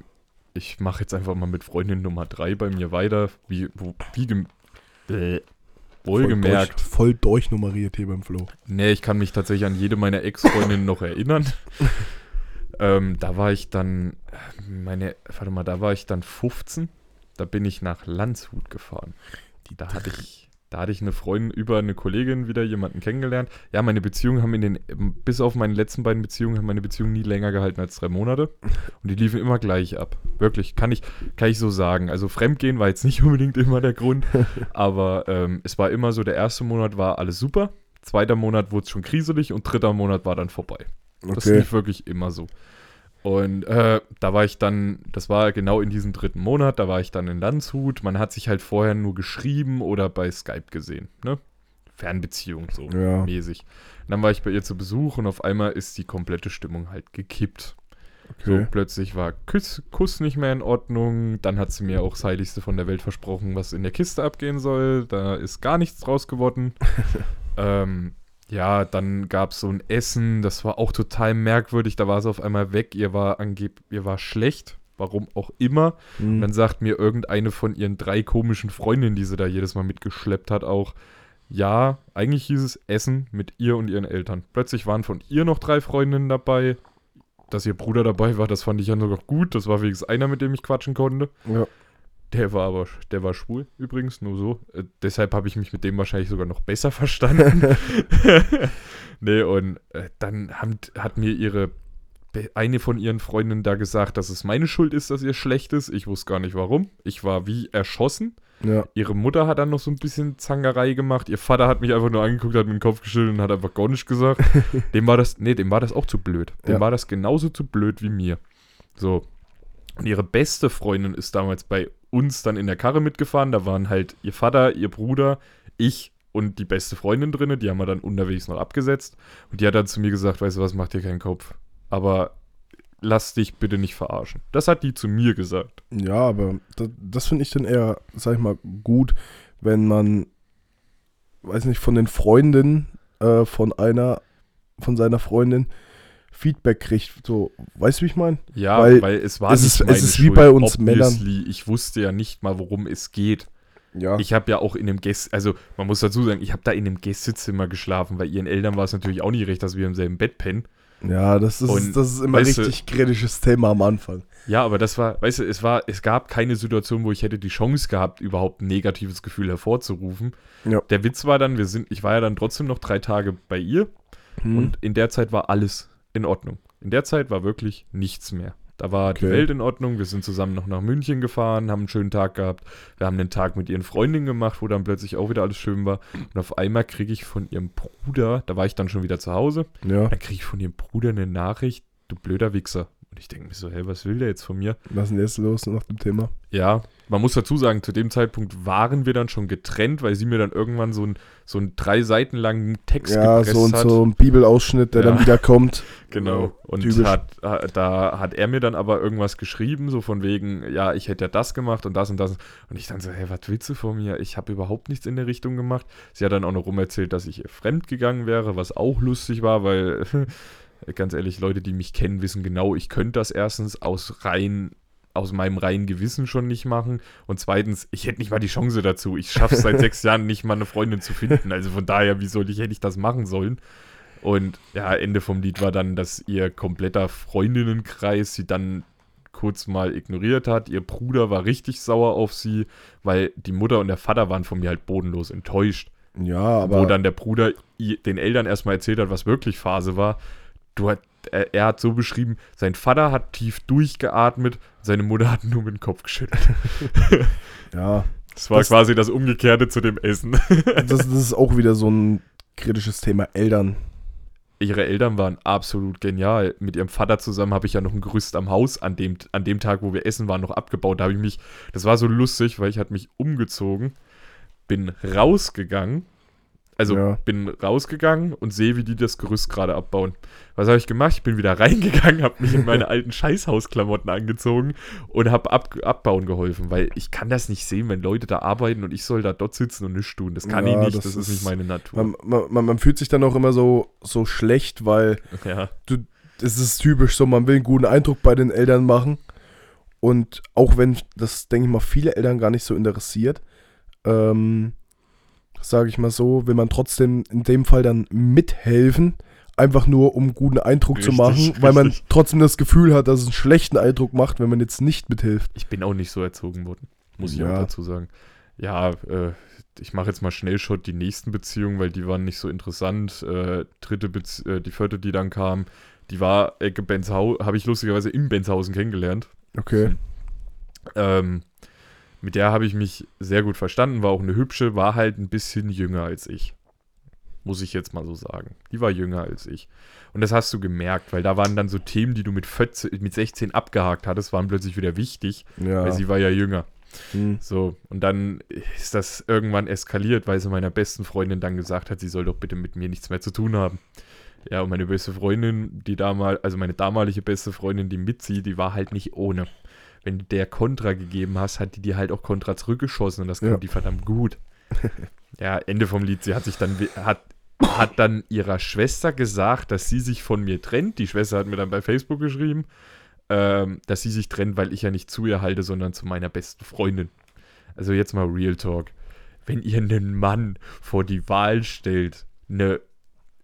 ich mache jetzt einfach mal mit Freundin Nummer 3 bei mir weiter, wie, wo, wie gem äh, wohlgemerkt. Voll, durch, voll durchnummeriert hier beim Flo. Nee, ich kann mich tatsächlich an jede meiner Ex-Freundinnen noch erinnern. ähm, da war ich dann, meine, warte mal, da war ich dann 15. Da bin ich nach Landshut gefahren. Da hatte ich, da hatte ich eine Freundin über eine Kollegin wieder jemanden kennengelernt. Ja, meine Beziehungen haben in den, bis auf meine letzten beiden Beziehungen, haben meine Beziehungen nie länger gehalten als drei Monate. Und die liefen immer gleich ab. Wirklich, kann ich, kann ich so sagen. Also Fremdgehen war jetzt nicht unbedingt immer der Grund, aber ähm, es war immer so, der erste Monat war alles super, zweiter Monat wurde es schon kriselig und dritter Monat war dann vorbei. Das Okay. lief wirklich immer so. Und äh, da war ich dann, das war genau in diesem dritten Monat, da war ich dann in Landshut. Man hat sich halt vorher nur geschrieben oder bei Skype gesehen, ne? Fernbeziehung so Ja. mäßig. Und dann war ich bei ihr zu Besuch und auf einmal ist die komplette Stimmung halt gekippt. So Okay. plötzlich war Kuss, Kuss nicht mehr in Ordnung. Dann hat sie mir auch das Heiligste von der Welt versprochen, was in der Kiste abgehen soll. Da ist gar nichts draus geworden. ähm, ja, dann gab es so ein Essen, das war auch total merkwürdig. Da war sie auf einmal weg. Ihr war angeb, ihr war schlecht. Warum auch immer. Und Hm. dann sagt mir irgendeine von ihren drei komischen Freundinnen, die sie da jedes Mal mitgeschleppt hat, auch, ja, eigentlich hieß es Essen mit ihr und ihren Eltern. Plötzlich waren von ihr noch drei Freundinnen dabei. Dass ihr Bruder dabei war, das fand ich ja sogar gut. Das war wenigstens einer, mit dem ich quatschen konnte. Ja. Der war aber, der war schwul übrigens, nur so. Äh, deshalb habe ich mich mit dem wahrscheinlich sogar noch besser verstanden. nee, und äh, dann haben, hat mir ihre, eine von ihren Freundinnen da gesagt, dass es meine Schuld ist, dass ihr schlecht ist. Ich wusste gar nicht warum. Ich war wie erschossen. ja. Ihre Mutter hat dann noch so ein bisschen Zangerei gemacht. Ihr Vater hat mich einfach nur angeguckt, hat mir den Kopf geschüttelt und hat einfach gar nichts gesagt. dem war das, nee, dem war das auch zu blöd. Dem Ja. war das genauso zu blöd wie mir. So. Und ihre beste Freundin ist damals bei uns dann in der Karre mitgefahren. Da waren halt ihr Vater, ihr Bruder, ich und die beste Freundin drinne. Die haben wir dann unterwegs noch abgesetzt. Und die hat dann zu mir gesagt, weißt du was, mach dir keinen Kopf. Aber lass dich bitte nicht verarschen. Das hat die zu mir gesagt. Ja, aber das, das finde ich dann eher, sag ich mal, gut, wenn man, weiß nicht, von den Freundinnen äh, von einer, von seiner Freundin Feedback kriegt. So, weißt du, wie ich meine? Ja, Weil weil, es war es ist- es ist wie Schuld, bei uns Männern. obviously. Ich wusste ja nicht mal, worum es geht. Ja. Ich habe ja auch in dem Gäste, also man muss dazu sagen, ich habe da in dem Gästezimmer geschlafen, weil ihren Eltern war es natürlich auch nicht recht, dass wir im selben Bett pennen. Ja, das ist, Und, das ist immer du- richtig kritisches Thema am Anfang. Ja, aber das war, weißt du, es war, es gab keine Situation, wo ich hätte die Chance gehabt, überhaupt ein negatives Gefühl hervorzurufen. Ja. Der Witz war dann, wir sind, ich war ja dann trotzdem noch drei Tage bei ihr Hm. und in der Zeit war alles in Ordnung. In der Zeit war wirklich nichts mehr. Da war die Okay. Welt in Ordnung, wir sind zusammen noch nach München gefahren, haben einen schönen Tag gehabt. Wir haben einen Tag mit ihren Freundinnen gemacht, wo dann plötzlich auch wieder alles schön war. Und auf einmal kriege ich von ihrem Bruder, da war ich dann schon wieder zu Hause, ja, dann kriege ich von ihrem Bruder eine Nachricht, du blöder Wichser. Und ich denke mir so, hey, was will der jetzt von mir? was ist denn jetzt los nach dem Thema? Ja, man muss dazu sagen, zu dem Zeitpunkt waren wir dann schon getrennt, weil sie mir dann irgendwann so einen so drei Seiten langen Text Ja, gepresst so und hat. so ein Bibelausschnitt, der Ja. dann wieder kommt. Genau. Und Typisch. hat, ha- da hat er mir dann aber irgendwas geschrieben, so von wegen, ja, ich hätte ja das gemacht und das und das. Und ich dann so, hey, was willst du von mir? Ich habe überhaupt nichts in der Richtung gemacht. Sie hat dann auch noch rumerzählt, dass ich ihr fremd gegangen wäre, was auch lustig war, weil, ganz ehrlich, Leute, die mich kennen, wissen genau, ich könnte das erstens aus rein aus meinem reinen Gewissen schon nicht machen. Und zweitens, ich hätte nicht mal die Chance dazu. Ich schaffe es seit sechs Jahren nicht mal eine Freundin zu finden. Also von daher, wie soll ich, hätte ich das machen sollen? Und ja, Ende vom Lied war dann, dass ihr kompletter Freundinnenkreis sie dann kurz mal ignoriert hat. Ihr Bruder war richtig sauer auf sie, weil die Mutter und der Vater waren von mir halt bodenlos enttäuscht. Ja, aber wo dann der Bruder den Eltern erstmal erzählt hat, was wirklich Phase war. Du hat, er, er hat so beschrieben, sein Vater hat tief durchgeatmet, seine Mutter hat nur mit dem Kopf geschüttelt. ja, Das war Das- quasi das Umgekehrte zu dem Essen. das, das ist auch wieder so ein kritisches Thema Eltern. Ihre Eltern waren absolut genial. Mit ihrem Vater zusammen habe ich ja noch ein Gerüst am Haus an dem, an dem Tag, wo wir essen waren, noch abgebaut. Da habe ich mich, das war so lustig, weil ich hatte mich umgezogen, bin rausgegangen, also Ja. bin rausgegangen und sehe, wie die das Gerüst gerade abbauen. Was habe ich gemacht? Ich bin wieder reingegangen, habe mich in meine alten Scheißhausklamotten angezogen und habe ab, abbauen geholfen, weil ich kann das nicht sehen, wenn Leute da arbeiten und ich soll da dort sitzen und nichts tun. Das kann Ja, ich nicht, das das, ist ist- nicht meine Natur. Man, man, man, man fühlt sich dann auch immer so, so schlecht, weil ja. es ist typisch so, man will einen guten Eindruck bei den Eltern machen. Und auch wenn das, denke ich mal, viele Eltern gar nicht so interessiert, ähm, sage ich mal so, will man trotzdem in dem Fall dann mithelfen, einfach nur um einen guten Eindruck zu Richtig, machen, weil man richtig. trotzdem das Gefühl hat, dass es einen schlechten Eindruck macht, wenn man jetzt nicht mithilft. Ich bin auch nicht so erzogen worden, muss ich Ja. auch dazu sagen. Ja, äh, ich mache jetzt mal Schnellshot die nächsten Beziehungen, weil die waren nicht so interessant. Äh, dritte Bezie äh, die vierte, die dann kam, die war Ecke Benzhausen, habe ich lustigerweise in Benzhausen kennengelernt. Okay. Ähm, mit der habe ich mich sehr gut verstanden, war auch eine hübsche, war halt ein bisschen jünger als ich. Muss ich jetzt mal so sagen. Die war jünger als ich. Und das hast du gemerkt, weil da waren dann so Themen, die du mit, 14, mit 16 abgehakt hattest, waren plötzlich wieder wichtig, Ja. weil sie war ja jünger. Hm. So, und dann ist das irgendwann eskaliert, weil sie meiner besten Freundin dann gesagt hat, sie soll doch bitte mit mir nichts mehr zu tun haben. Ja, und meine beste Freundin, die damals, also meine damalige beste Freundin, die Mitzi, die war halt nicht ohne. Wenn du der Kontra gegeben hast, hat die dir halt auch Kontra zurückgeschossen und das Ja. konnte die verdammt gut. ja, Ende vom Lied, sie hat sich dann, hat, hat dann ihrer Schwester gesagt, dass sie sich von mir trennt. Die Schwester hat mir dann bei Facebook geschrieben, ähm, dass sie sich trennt, weil ich ja nicht zu ihr halte, sondern zu meiner besten Freundin. Also jetzt mal Real Talk. Wenn ihr einen Mann vor die Wahl stellt, eine,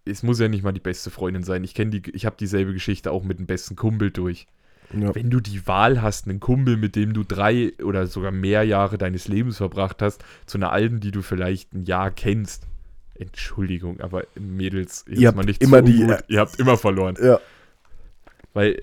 es muss ja nicht mal die beste Freundin sein. Ich kenne die, ich habe dieselbe Geschichte auch mit dem besten Kumpel durch. Ja. Wenn du die Wahl hast, einen Kumpel, mit dem du drei oder sogar mehr Jahre deines Lebens verbracht hast, zu einer alten, die du vielleicht ein Jahr kennst. Entschuldigung, aber Mädels, Ihr habt mal nicht immer die- ungut. ihr habt immer verloren. ja. Weil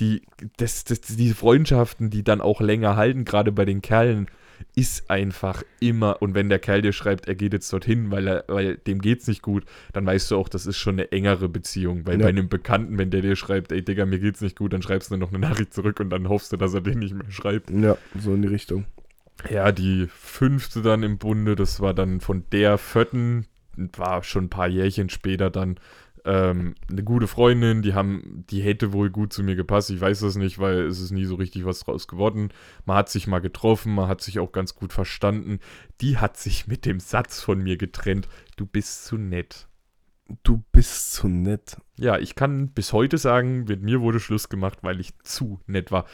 die, das, das, diese Freundschaften, die dann auch länger halten, gerade bei den Kerlen, ist einfach immer, und wenn der Kerl dir schreibt, er geht jetzt dorthin, weil, er, weil dem geht's nicht gut, dann weißt du auch, das ist schon eine engere Beziehung. Weil Ja. bei einem Bekannten, wenn der dir schreibt, ey Digga, mir geht's nicht gut, dann schreibst du noch eine Nachricht zurück und dann hoffst du, dass er den nicht mehr schreibt. ja, so in die Richtung. Ja, die fünfte dann im Bunde, das war dann von der vierten, war schon ein paar Jährchen später dann ähm, eine gute Freundin, die haben, die hätte wohl gut zu mir gepasst. Ich weiß das nicht, weil es ist nie so richtig was draus geworden. Man hat sich mal getroffen, man hat sich auch ganz gut verstanden. Die hat sich mit dem Satz von mir getrennt, du bist zu nett. Du bist zu nett. Ja, ich kann bis heute sagen, mit mir wurde Schluss gemacht, weil ich zu nett war.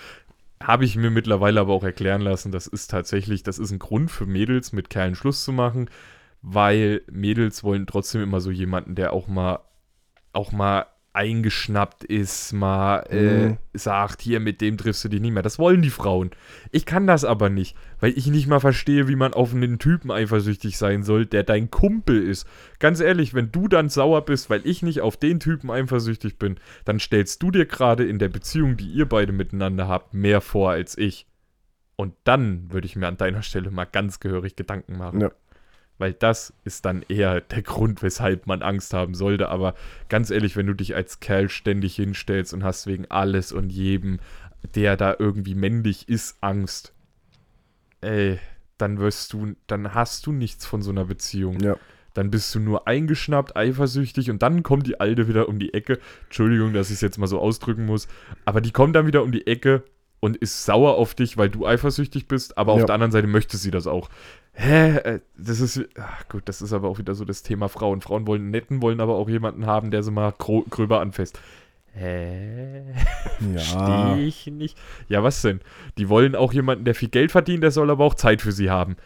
Habe ich mir mittlerweile aber auch erklären lassen, das ist tatsächlich, das ist ein Grund für Mädels, mit Kerlen Schluss zu machen, weil Mädels wollen trotzdem immer so jemanden, der auch mal, auch mal eingeschnappt ist, mal äh, Mhm. sagt, hier mit dem triffst du dich nicht mehr. Das wollen die Frauen. Ich kann das aber nicht, weil ich nicht mal verstehe, wie man auf einen Typen eifersüchtig sein soll, der dein Kumpel ist. Ganz ehrlich, wenn du dann sauer bist, weil ich nicht auf den Typen eifersüchtig bin, dann stellst du dir gerade in der Beziehung, die ihr beide miteinander habt, mehr vor als ich. Und dann würde ich mir an deiner Stelle mal ganz gehörig Gedanken machen. Ja. Weil das ist dann eher der Grund, weshalb man Angst haben sollte. Aber ganz ehrlich, wenn du dich als Kerl ständig hinstellst und hast wegen alles und jedem, der da irgendwie männlich ist, Angst, ey, dann wirst du, dann hast du nichts von so einer Beziehung. Ja. Dann bist du nur eingeschnappt, eifersüchtig und dann kommt die Alte wieder um die Ecke. Entschuldigung, dass ich es jetzt mal so ausdrücken muss, aber die kommt dann wieder um die Ecke und ist sauer auf dich, weil du eifersüchtig bist, aber auf Ja. der anderen Seite möchte sie das auch. Hä? Äh, Das ist, ach gut, das ist aber auch wieder so das Thema Frauen. Frauen wollen einen netten, wollen aber auch jemanden haben, der sie mal gröber anfasst. Hä? Ja. Verstehe ich nicht. Ja, was denn? Die wollen auch jemanden, der viel Geld verdient, der soll aber auch Zeit für sie haben.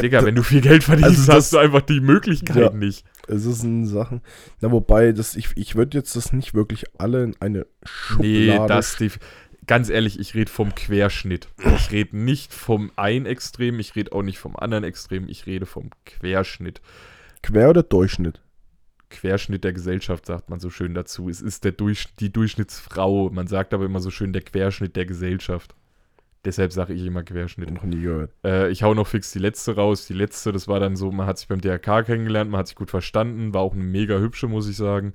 Digga, wenn du viel Geld verdienst, Also das- hast du einfach die Möglichkeit Ja. nicht. Es ist ein Sachen. Na, wobei, das, ich, ich würde jetzt das nicht wirklich alle in eine Schublade. Nee, das def- ganz ehrlich, ich rede vom Querschnitt. Ich rede nicht vom einen Extrem, ich rede auch nicht vom anderen Extrem, ich rede vom Querschnitt. Quer oder Durchschnitt? Querschnitt der Gesellschaft, sagt man so schön dazu. Es ist der Durch die Durchschnittsfrau. Man sagt aber immer so schön der Querschnitt der Gesellschaft. Deshalb sage ich immer Querschnitt. Noch nie gehört. Äh, ich hau noch fix die letzte raus. Die letzte, das war dann so, man hat sich beim DRK kennengelernt, man hat sich gut verstanden, war auch eine mega hübsche, muss ich sagen.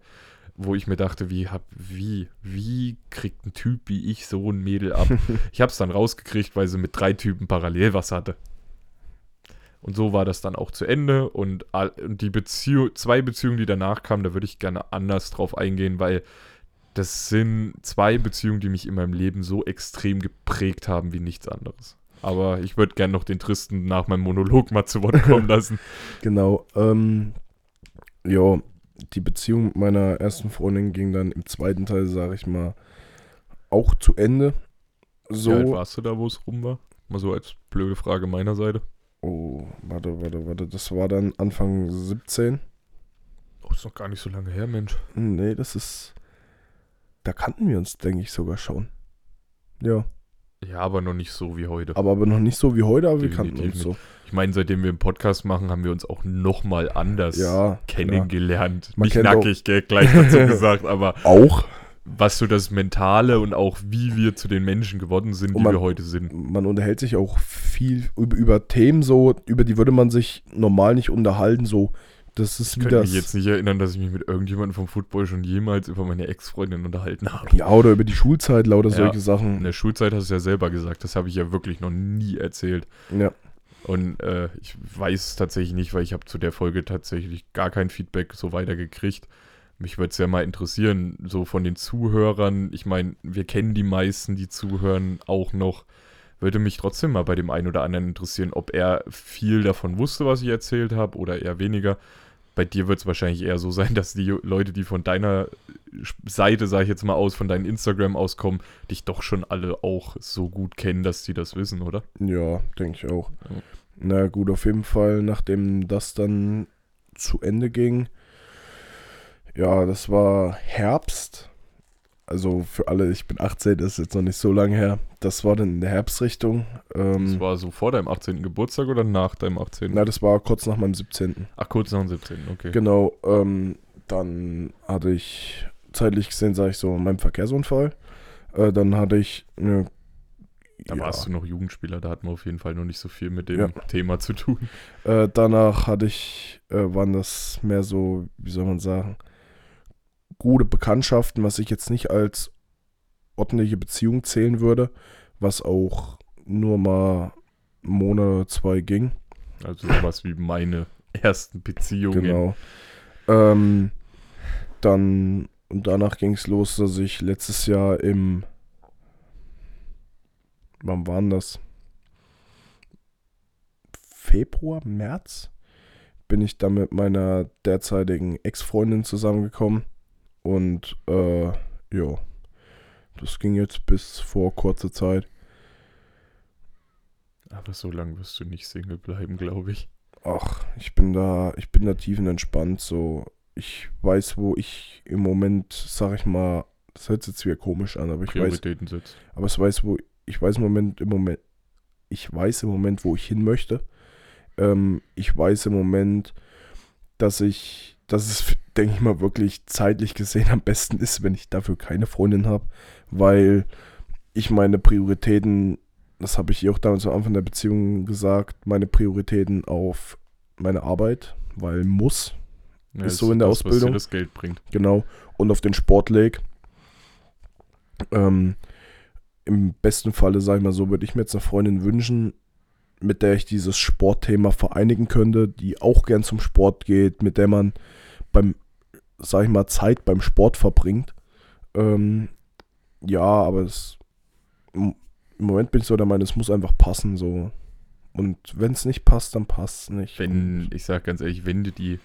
Wo ich mir dachte, wie, hab, wie, wie kriegt ein Typ wie ich so ein Mädel ab? ich hab's dann rausgekriegt, weil sie mit drei Typen parallel was hatte. Und so war das dann auch zu Ende. Und die Beziehung, zwei Beziehungen, die danach kamen, da würde ich gerne anders drauf eingehen, weil das sind zwei Beziehungen, die mich in meinem Leben so extrem geprägt haben wie nichts anderes. Aber ich würde gerne noch den Tristen nach meinem Monolog mal zu Wort kommen lassen. Genau. Ähm, ja, die Beziehung mit meiner ersten Freundin ging dann im zweiten Teil, sage ich mal, auch zu Ende. So. Wie alt warst du da, wo es rum war? Mal so als blöde Frage meiner Seite. Oh, warte, warte, warte. Das war dann Anfang 17. Oh, ist noch gar nicht so lange her, Mensch. Nee, das ist. Da kannten wir uns, denke ich, sogar schon. Ja. Ja, aber noch nicht so wie heute. Aber, aber noch nicht so wie heute, aber wir kannten Definitiv uns so. Ich meine, seitdem wir einen Podcast machen, haben wir uns auch noch mal anders Ja. kennengelernt. Man nicht nackig, gell, gleich dazu gesagt, aber. Auch. was so das Mentale und auch wie wir zu den Menschen geworden sind, Und die man- wir heute sind. Man unterhält sich auch viel über, über Themen so, über die würde man sich normal nicht unterhalten. So, das ist Ich wie das. mich jetzt nicht erinnern, dass ich mich mit irgendjemandem vom Football schon jemals über meine Ex-Freundin unterhalten habe. Ja, oder über die Schulzeit, lauter Ja. solche In Sachen. der Schulzeit hast du ja selber gesagt, das habe ich ja wirklich noch nie erzählt. Ja. Und äh, ich weiß es tatsächlich nicht, weil ich habe zu der Folge tatsächlich gar kein Feedback so weitergekriegt. Mich würde es ja mal interessieren, so von den Zuhörern. Ich meine, wir kennen die meisten, die zuhören, auch noch. Würde mich trotzdem mal bei dem einen oder anderen interessieren, ob er viel davon wusste, was ich erzählt habe, oder eher weniger. Bei dir wird es wahrscheinlich eher so sein, dass die Leute, die von deiner Seite, sage ich jetzt mal aus, von deinem Instagram auskommen, dich doch schon alle auch so gut kennen, dass die das wissen, oder? Ja, denke ich auch. Ja. Na gut, auf jeden Fall, nachdem das dann zu Ende ging, ja, das war Herbst. Also für alle, ich bin 18, das ist jetzt noch nicht so lange her. Das war dann in der Herbstrichtung. Das Ähm, war so vor deinem 18. Geburtstag oder nach deinem 18.? na, das war kurz nach meinem 17. Ach, kurz nach dem 17. Okay. Genau, ähm, dann hatte ich, zeitlich gesehen, sage ich so, meinen Verkehrsunfall. Äh, dann hatte ich eine. Da ja, warst du noch Jugendspieler, da hatten wir auf jeden Fall noch nicht so viel mit dem Ja. Thema zu tun. Äh, danach hatte ich, äh, waren das mehr so, wie soll man sagen, gute Bekanntschaften, was ich jetzt nicht als ordentliche Beziehung zählen würde, was auch nur mal einen Monat oder zwei ging. Also sowas wie meine ersten Beziehungen. Genau. Ähm, dann, und danach ging es los, dass ich letztes Jahr im, wann waren das? Februar, März? Bin ich dann mit meiner derzeitigen Ex-Freundin zusammengekommen. Und, äh, ja, das ging jetzt bis vor kurzer Zeit. Aber so lange wirst du nicht Single bleiben, glaube ich. Ach, ich bin da, ich bin da tiefenentspannt, so. ich weiß, wo ich im Moment, sag ich mal, das hört sich jetzt wieder komisch an, aber ich weiß, aber es weiß, wo ich weiß im Moment, im Moment, ich weiß im Moment, wo ich hin möchte. Ähm, ich weiß im Moment, dass ich, dass es, denke ich mal, wirklich zeitlich gesehen am besten ist, wenn ich dafür keine Freundin habe, weil ich meine Prioritäten, das habe ich ihr auch damals am Anfang der Beziehung gesagt, meine Prioritäten auf meine Arbeit, weil muss, Ja, Ist so in der das, Was Ausbildung. dir das Geld bringt. genau, und auf den Sport leg. Ähm, Im besten Falle, sage ich mal so, würde ich mir jetzt eine Freundin wünschen, mit der ich dieses Sportthema vereinigen könnte, die auch gern zum Sport geht, mit der man beim, sag ich mal, Zeit beim Sport verbringt. Ähm, ja, aber es, im Moment bin ich so der Meinung, es muss einfach passen so. Und wenn es nicht passt, dann passt es nicht. Wenn, ich sag ganz ehrlich, wenn du die,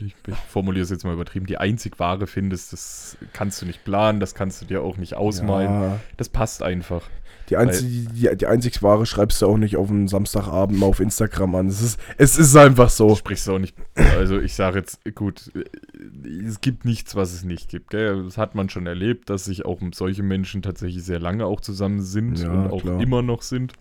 ich, ich, formuliere es jetzt mal übertrieben, die einzig wahre findest, das kannst du nicht planen, das kannst du dir auch nicht ausmalen. Ja, Das passt einfach. die, einzig, die, die einzig wahre schreibst du auch nicht auf einen Samstagabend mal auf Instagram an. Es ist, es ist einfach Du so. sprichst auch nicht. Also ich sage jetzt, gut, äh, es gibt nichts, was es nicht gibt. Gell? Das hat man schon erlebt, dass sich auch solche Menschen tatsächlich sehr lange auch zusammen sind Ja, und auch klar. immer noch sind.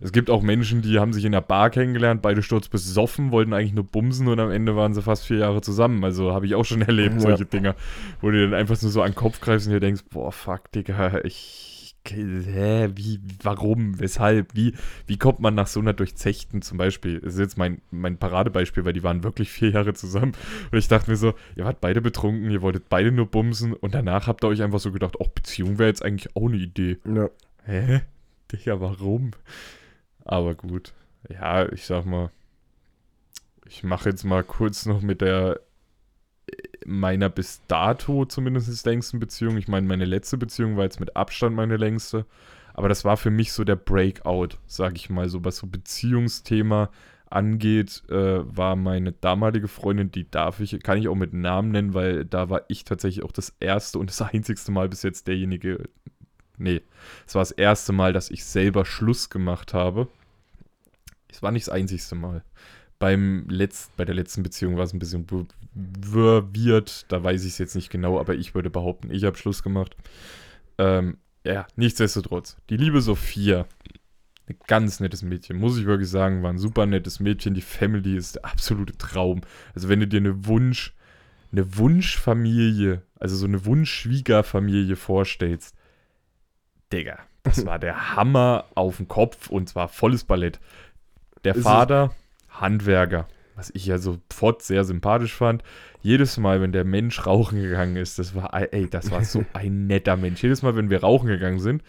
Es gibt auch Menschen, die haben sich in der Bar kennengelernt, beide sturzbesoffen, wollten eigentlich nur bumsen und am Ende waren sie fast vier Jahre zusammen. Also habe ich auch schon erlebt, Ja. solche Dinger, wo du dann einfach nur so an den Kopf greifst und dir denkst, boah, fuck, Digga, ich, hä, wie, warum, weshalb, wie, wie kommt man nach so einer durchzechten zum Beispiel, das ist jetzt mein, mein Paradebeispiel, weil die waren wirklich vier Jahre zusammen und ich dachte mir so, ihr wart beide betrunken, ihr wolltet beide nur bumsen und danach habt ihr euch einfach so gedacht, oh, Beziehung wäre jetzt eigentlich auch eine Idee. Ja. Hä? Digga, warum? Aber gut. Ja, ich sag mal, ich mache jetzt mal kurz noch mit der meiner bis dato zumindest längsten Beziehung. Ich meine, meine letzte Beziehung war jetzt mit Abstand meine längste. Aber das war für mich so der Breakout, sag ich mal, so was so Beziehungsthema angeht, äh, war meine damalige Freundin, die darf ich, kann ich auch mit Namen nennen, weil da war ich tatsächlich auch das erste und das einzigste Mal bis jetzt derjenige, nee, es war das erste Mal, dass ich selber Schluss gemacht habe. Es war nicht das einzigste Mal. Beim Letz-, bei der letzten Beziehung war es ein bisschen ver- verwirrt, da weiß ich es jetzt nicht genau, aber ich würde behaupten, ich habe Schluss gemacht. Ähm, ja, nichtsdestotrotz. Die liebe Sophia, ein ganz nettes Mädchen, muss ich wirklich sagen, war ein super nettes Mädchen. Die Family ist der absolute Traum. Also wenn du dir eine Wunsch, eine Wunschfamilie, also so eine Wunschschwiegerfamilie vorstellst, Digga, das war der Hammer auf den Kopf und zwar volles Ballett. Der Ist Vater, Handwerker, was ich ja sofort sehr sympathisch fand. Jedes Mal, wenn der Mensch rauchen gegangen ist, das war, ey, das war so ein netter Mensch. Jedes Mal, wenn wir rauchen gegangen sind,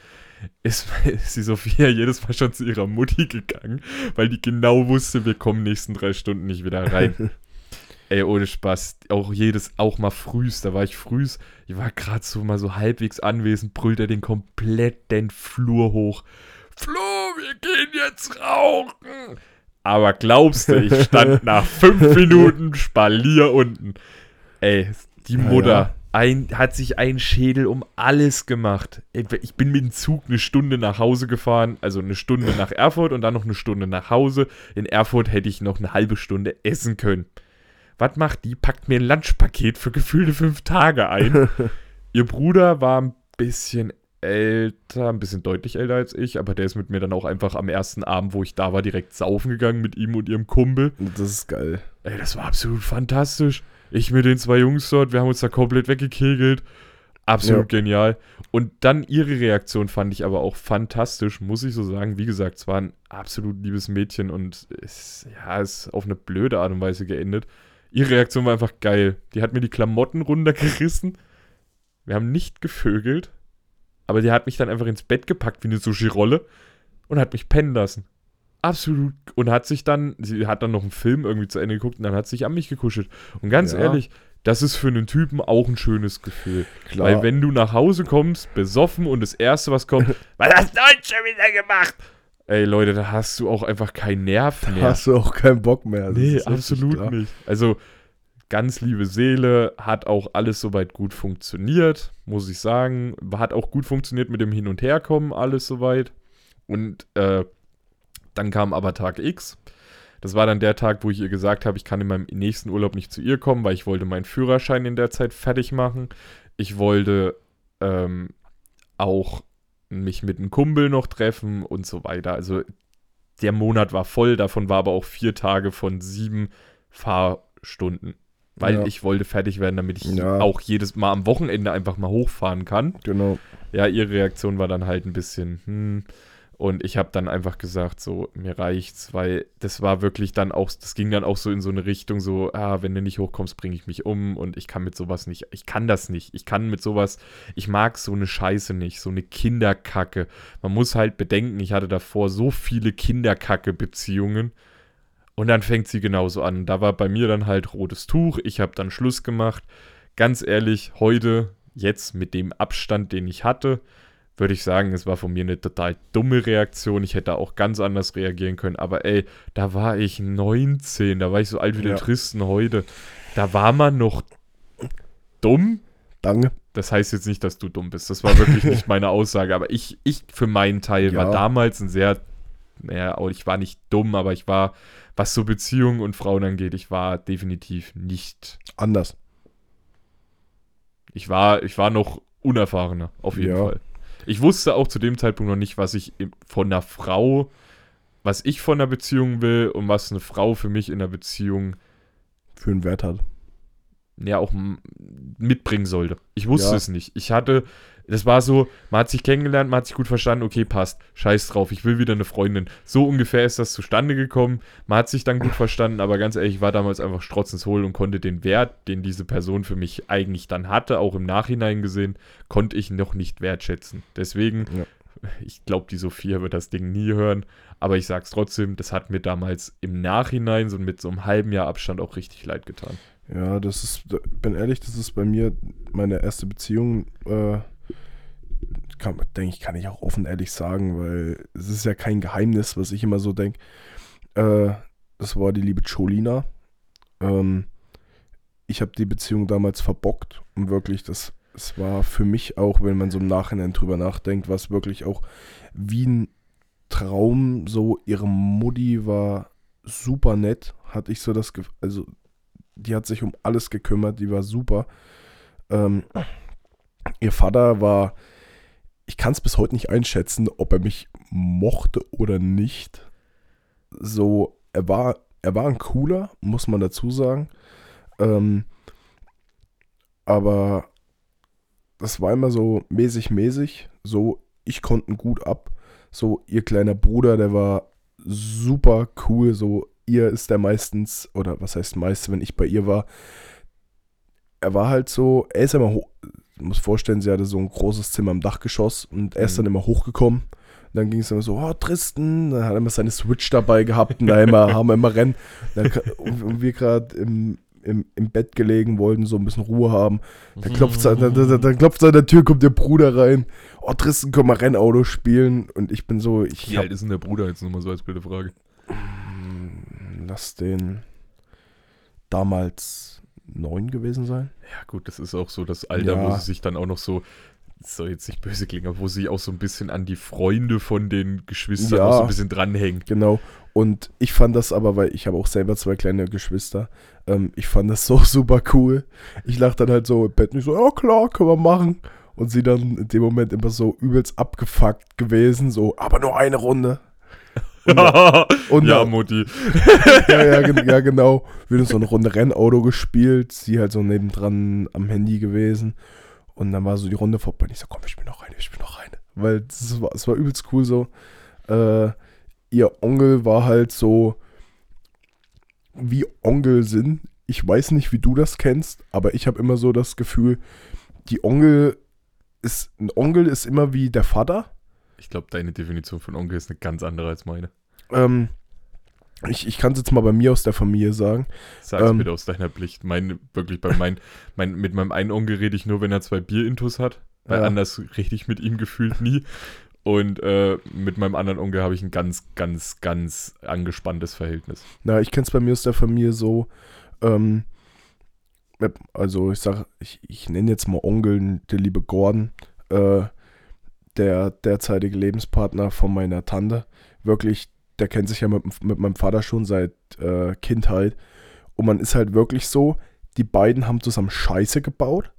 ist, ist die Sophia jedes Mal schon zu ihrer Mutti gegangen, weil die genau wusste, wir kommen nächsten drei Stunden nicht wieder rein. Ey, ohne Spaß. Auch jedes, auch mal frühs, da war ich frühs, ich war gerade so mal so halbwegs anwesend, brüllt er den kompletten Flur hoch. Flo, wir gehen jetzt rauchen. Aber glaubst du, ich stand nach fünf Minuten Spalier unten. Ey, die Mutter ja. ein, hat sich einen Schädel um alles gemacht. Ich bin mit dem Zug eine Stunde nach Hause gefahren, also eine Stunde nach Erfurt und dann noch eine Stunde nach Hause. In Erfurt hätte ich noch eine halbe Stunde essen können. Was macht die? Packt mir ein Lunchpaket für gefühlte fünf Tage ein. Ihr Bruder war ein bisschen älter, ein bisschen deutlich älter als ich, aber der ist mit mir dann auch einfach am ersten Abend, wo ich da war, direkt saufen gegangen mit ihm und ihrem Kumpel. Das ist geil. Ey, das war absolut fantastisch. Ich mit den zwei Jungs dort, wir haben uns da komplett weggekegelt. Absolut genial. Und dann ihre Reaktion fand ich aber auch fantastisch, muss ich so sagen. Wie gesagt, es war ein absolut liebes Mädchen und es ja, ist auf eine blöde Art und Weise geendet. Ihre Reaktion war einfach geil. Die hat mir die Klamotten runtergerissen. Wir haben nicht gevögelt, aber die hat mich dann einfach ins Bett gepackt wie eine Sushi-Rolle und hat mich pennen lassen. Absolut. Und hat sich dann, sie hat dann noch einen Film irgendwie zu Ende geguckt und dann hat sie sich an mich gekuschelt. Und ganz Ja. ehrlich, das ist für einen Typen auch ein schönes Gefühl. Klar. Weil wenn du nach Hause kommst, besoffen und das Erste, was kommt, was hast du heute schon wieder gemacht? Ey Leute, da hast du auch einfach keinen Nerv mehr. hast du auch keinen Bock mehr. Das Nee, absolut klar. nicht. Also, ganz liebe Seele, hat auch alles soweit gut funktioniert, muss ich sagen. Hat auch gut funktioniert mit dem Hin- und Herkommen, alles soweit. Und äh, dann kam aber Tag X. Das war dann der Tag, wo ich ihr gesagt habe, ich kann in meinem nächsten Urlaub nicht zu ihr kommen, weil ich wollte meinen Führerschein in der Zeit fertig machen. Ich wollte ähm, auch mich mit einem Kumpel noch treffen und so weiter. Also der Monat war voll, davon war aber auch vier Tage von sieben Fahrstunden. Weil Ja. ich wollte fertig werden, damit ich Ja. auch jedes Mal am Wochenende einfach mal hochfahren kann. Genau. Ja, ihre Reaktion war dann halt ein bisschen, hm. Und ich habe dann einfach gesagt, so, mir reicht's, weil das war wirklich dann auch, das ging dann auch so in so eine Richtung, so, ah, wenn du nicht hochkommst, bringe ich mich um und ich kann mit sowas nicht, ich kann das nicht. Ich kann mit sowas, ich mag so eine Scheiße nicht, so eine Kinderkacke. Man muss halt bedenken, ich hatte davor so viele Kinderkacke-Beziehungen und dann fängt sie genauso an. Da war bei mir dann halt rotes Tuch, ich habe dann Schluss gemacht. Ganz ehrlich, heute, jetzt mit dem Abstand, den ich hatte, würde ich sagen, es war von mir eine total dumme Reaktion. Ich hätte auch ganz anders reagieren können. Aber ey, da war ich 19, da war ich so alt wie der Ja. Tristen heute. Da war man noch dumm. Danke. Das heißt jetzt nicht, dass du dumm bist. Das war wirklich nicht meine Aussage. Aber ich, ich für meinen Teil war Ja. damals ein sehr, naja, auch ich war nicht dumm, aber ich war, was so Beziehungen und Frauen angeht, ich war definitiv nicht. Anders. Ich war, ich war noch unerfahrener, auf jeden Ja. Fall. Ich wusste auch zu dem Zeitpunkt noch nicht, was ich von einer Frau, was ich von einer Beziehung will und was eine Frau für mich in einer Beziehung Für einen Wert hat. ja auch mitbringen sollte. Ich wusste Ja. es nicht. Ich hatte, das war so, man hat sich kennengelernt, man hat sich gut verstanden, okay, passt, scheiß drauf, ich will wieder eine Freundin. So ungefähr ist das zustande gekommen. Man hat sich dann gut verstanden, aber ganz ehrlich, ich war damals einfach strotzens hohl und konnte den Wert, den diese Person für mich eigentlich dann hatte, auch im Nachhinein gesehen, konnte ich noch nicht wertschätzen. Deswegen, Ja. ich glaube, die Sophia wird das Ding nie hören, aber ich sag's trotzdem, das hat mir damals im Nachhinein, so mit so einem halben Jahr Abstand auch richtig leid getan. Ja, das ist, bin ehrlich, das ist bei mir meine erste Beziehung, äh, kann, denke ich, kann ich auch offen ehrlich sagen, weil es ist ja kein Geheimnis, was ich immer so denke. Äh, das war die liebe Cholina. Ähm, ich habe die Beziehung damals verbockt und wirklich, das, es war für mich auch, wenn man so im Nachhinein drüber nachdenkt, war es wirklich auch wie ein Traum, so ihre Mutti war super nett, hatte ich so das Gefühl, also die hat sich um alles gekümmert, die war super. Ähm, ihr Vater war, ich kann es bis heute nicht einschätzen, ob er mich mochte oder nicht. So, er war, er war ein cooler, muss man dazu sagen. Ähm, aber das war immer so mäßig, mäßig. So, ich konnte gut ab. So, ihr kleiner Bruder, der war super cool. So, ihr ist der meistens, oder was heißt meist, wenn ich bei ihr war, er war halt so, er ist immer musst vorstellen, sie hatte so ein großes Zimmer im Dachgeschoss und er ist Mhm. dann immer hochgekommen. Und dann ging es immer so, oh, Tristan, dann hat er immer seine Switch dabei gehabt und da immer, haben wir immer Rennen. Dann, und wir gerade im, im, im Bett gelegen, wollten so ein bisschen Ruhe haben. Dann klopft dann, dann, dann, dann an der Tür, kommt der Bruder rein. Oh, Tristan, komm mal Rennauto spielen. Und ich bin so, ich Wie hab, alt ist denn der Bruder jetzt nochmal so als blöde Frage? Hm, lass den damals neun gewesen sein. Ja, gut, das ist auch so das Alter, wo Ja. sie sich dann auch noch so, soll jetzt nicht böse klingen, aber wo sie auch so ein bisschen an die Freunde von den Geschwistern Ja. auch so ein bisschen dranhängen. Genau. Und ich fand das aber, weil ich habe auch selber zwei kleine Geschwister, ähm, ich fand das so super cool. Ich lag dann halt so im Bett und ich so, ja klar, können wir machen. Und sie dann in dem Moment immer so übelst abgefuckt gewesen, so, aber nur eine Runde. Und ja, dann- Mutti. ja, ja, ja, genau. Wir haben so eine Runde Rennauto gespielt, sie halt so nebendran am Handy gewesen. Und dann war so die Runde vorbei. Und ich so, komm, ich bin noch rein, ich bin noch rein. Weil es war, war übelst cool so. Äh, ihr Onkel war halt so, wie Onkel sind. Ich weiß nicht, wie du das kennst, aber ich habe immer so das Gefühl, die Onkel ist, ein Onkel ist immer wie der Vater. Ich glaube, deine Definition von Onkel ist eine ganz andere als meine. Ähm, ich ich kann es jetzt mal bei mir aus der Familie sagen. Sag's Ähm. bitte aus deiner Pflicht. Mein, wirklich, bei mein, mein, mit meinem einen Onkel rede ich nur, wenn er zwei Bierintus hat. Weil Ja. anders rede ich mit ihm gefühlt nie. Und äh, mit meinem anderen Onkel habe ich ein ganz, ganz, ganz angespanntes Verhältnis. Na, ich kenne es bei mir aus der Familie so, ähm, also ich sag, ich, ich nenne jetzt mal Onkel, der liebe Gordon, äh, der derzeitige Lebenspartner von meiner Tante. Wirklich, der kennt sich ja mit, mit meinem Vater schon seit äh, Kindheit. Und man ist halt wirklich so, die beiden haben zusammen Scheiße gebaut.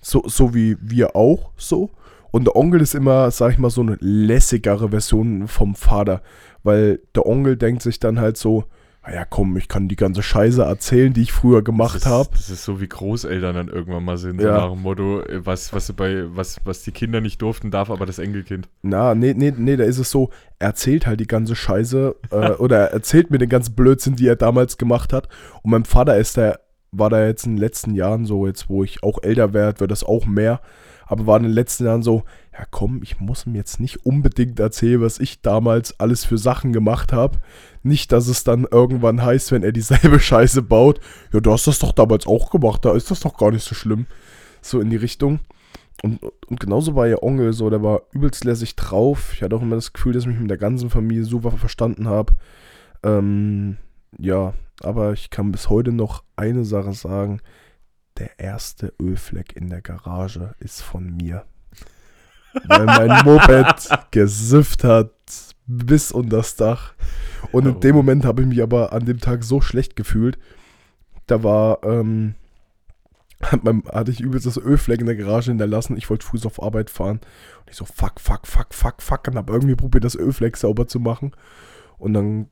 So, so wie wir auch so. Und der Onkel ist immer, sag ich mal, so eine lässigere Version vom Vater. Weil der Onkel denkt sich dann halt so, naja, komm, ich kann die ganze Scheiße erzählen, die ich früher gemacht habe. Das ist so wie Großeltern dann irgendwann mal sind, Ja. so nach dem Motto, äh, was, was, sie bei, was, was die Kinder nicht durften, darf aber das Enkelkind. Na, nee, nee, nee, da ist es so, er erzählt halt die ganze Scheiße äh, oder er erzählt mir den ganzen Blödsinn, die er damals gemacht hat. Und mein Vater ist da, war da jetzt in den letzten Jahren so, jetzt wo ich auch älter werde, wird das auch mehr. Aber war in den letzten Jahren so, ja komm, ich muss ihm jetzt nicht unbedingt erzählen, was ich damals alles für Sachen gemacht habe. Nicht, dass es dann irgendwann heißt, wenn er dieselbe Scheiße baut, ja, du hast das doch damals auch gemacht, da ist das doch gar nicht so schlimm. So in die Richtung. Und, und genauso war ihr Onkel so, der war übelst lässig drauf. Ich hatte auch immer das Gefühl, dass ich mich mit der ganzen Familie super verstanden habe. Ähm, ja, aber ich kann bis heute noch eine Sache sagen. Der erste Ölfleck in der Garage ist von mir. Weil mein Moped gesifft hat bis unter das Dach. Und in Oh. dem Moment habe ich mich aber an dem Tag so schlecht gefühlt. Da war, ähm, hat mein, hatte ich übelst das Ölfleck in der Garage hinterlassen. Ich wollte Fuß auf Arbeit fahren. Und ich so, fuck, fuck, fuck, fuck, fuck. Und habe irgendwie probiert, das Ölfleck sauber zu machen. Und dann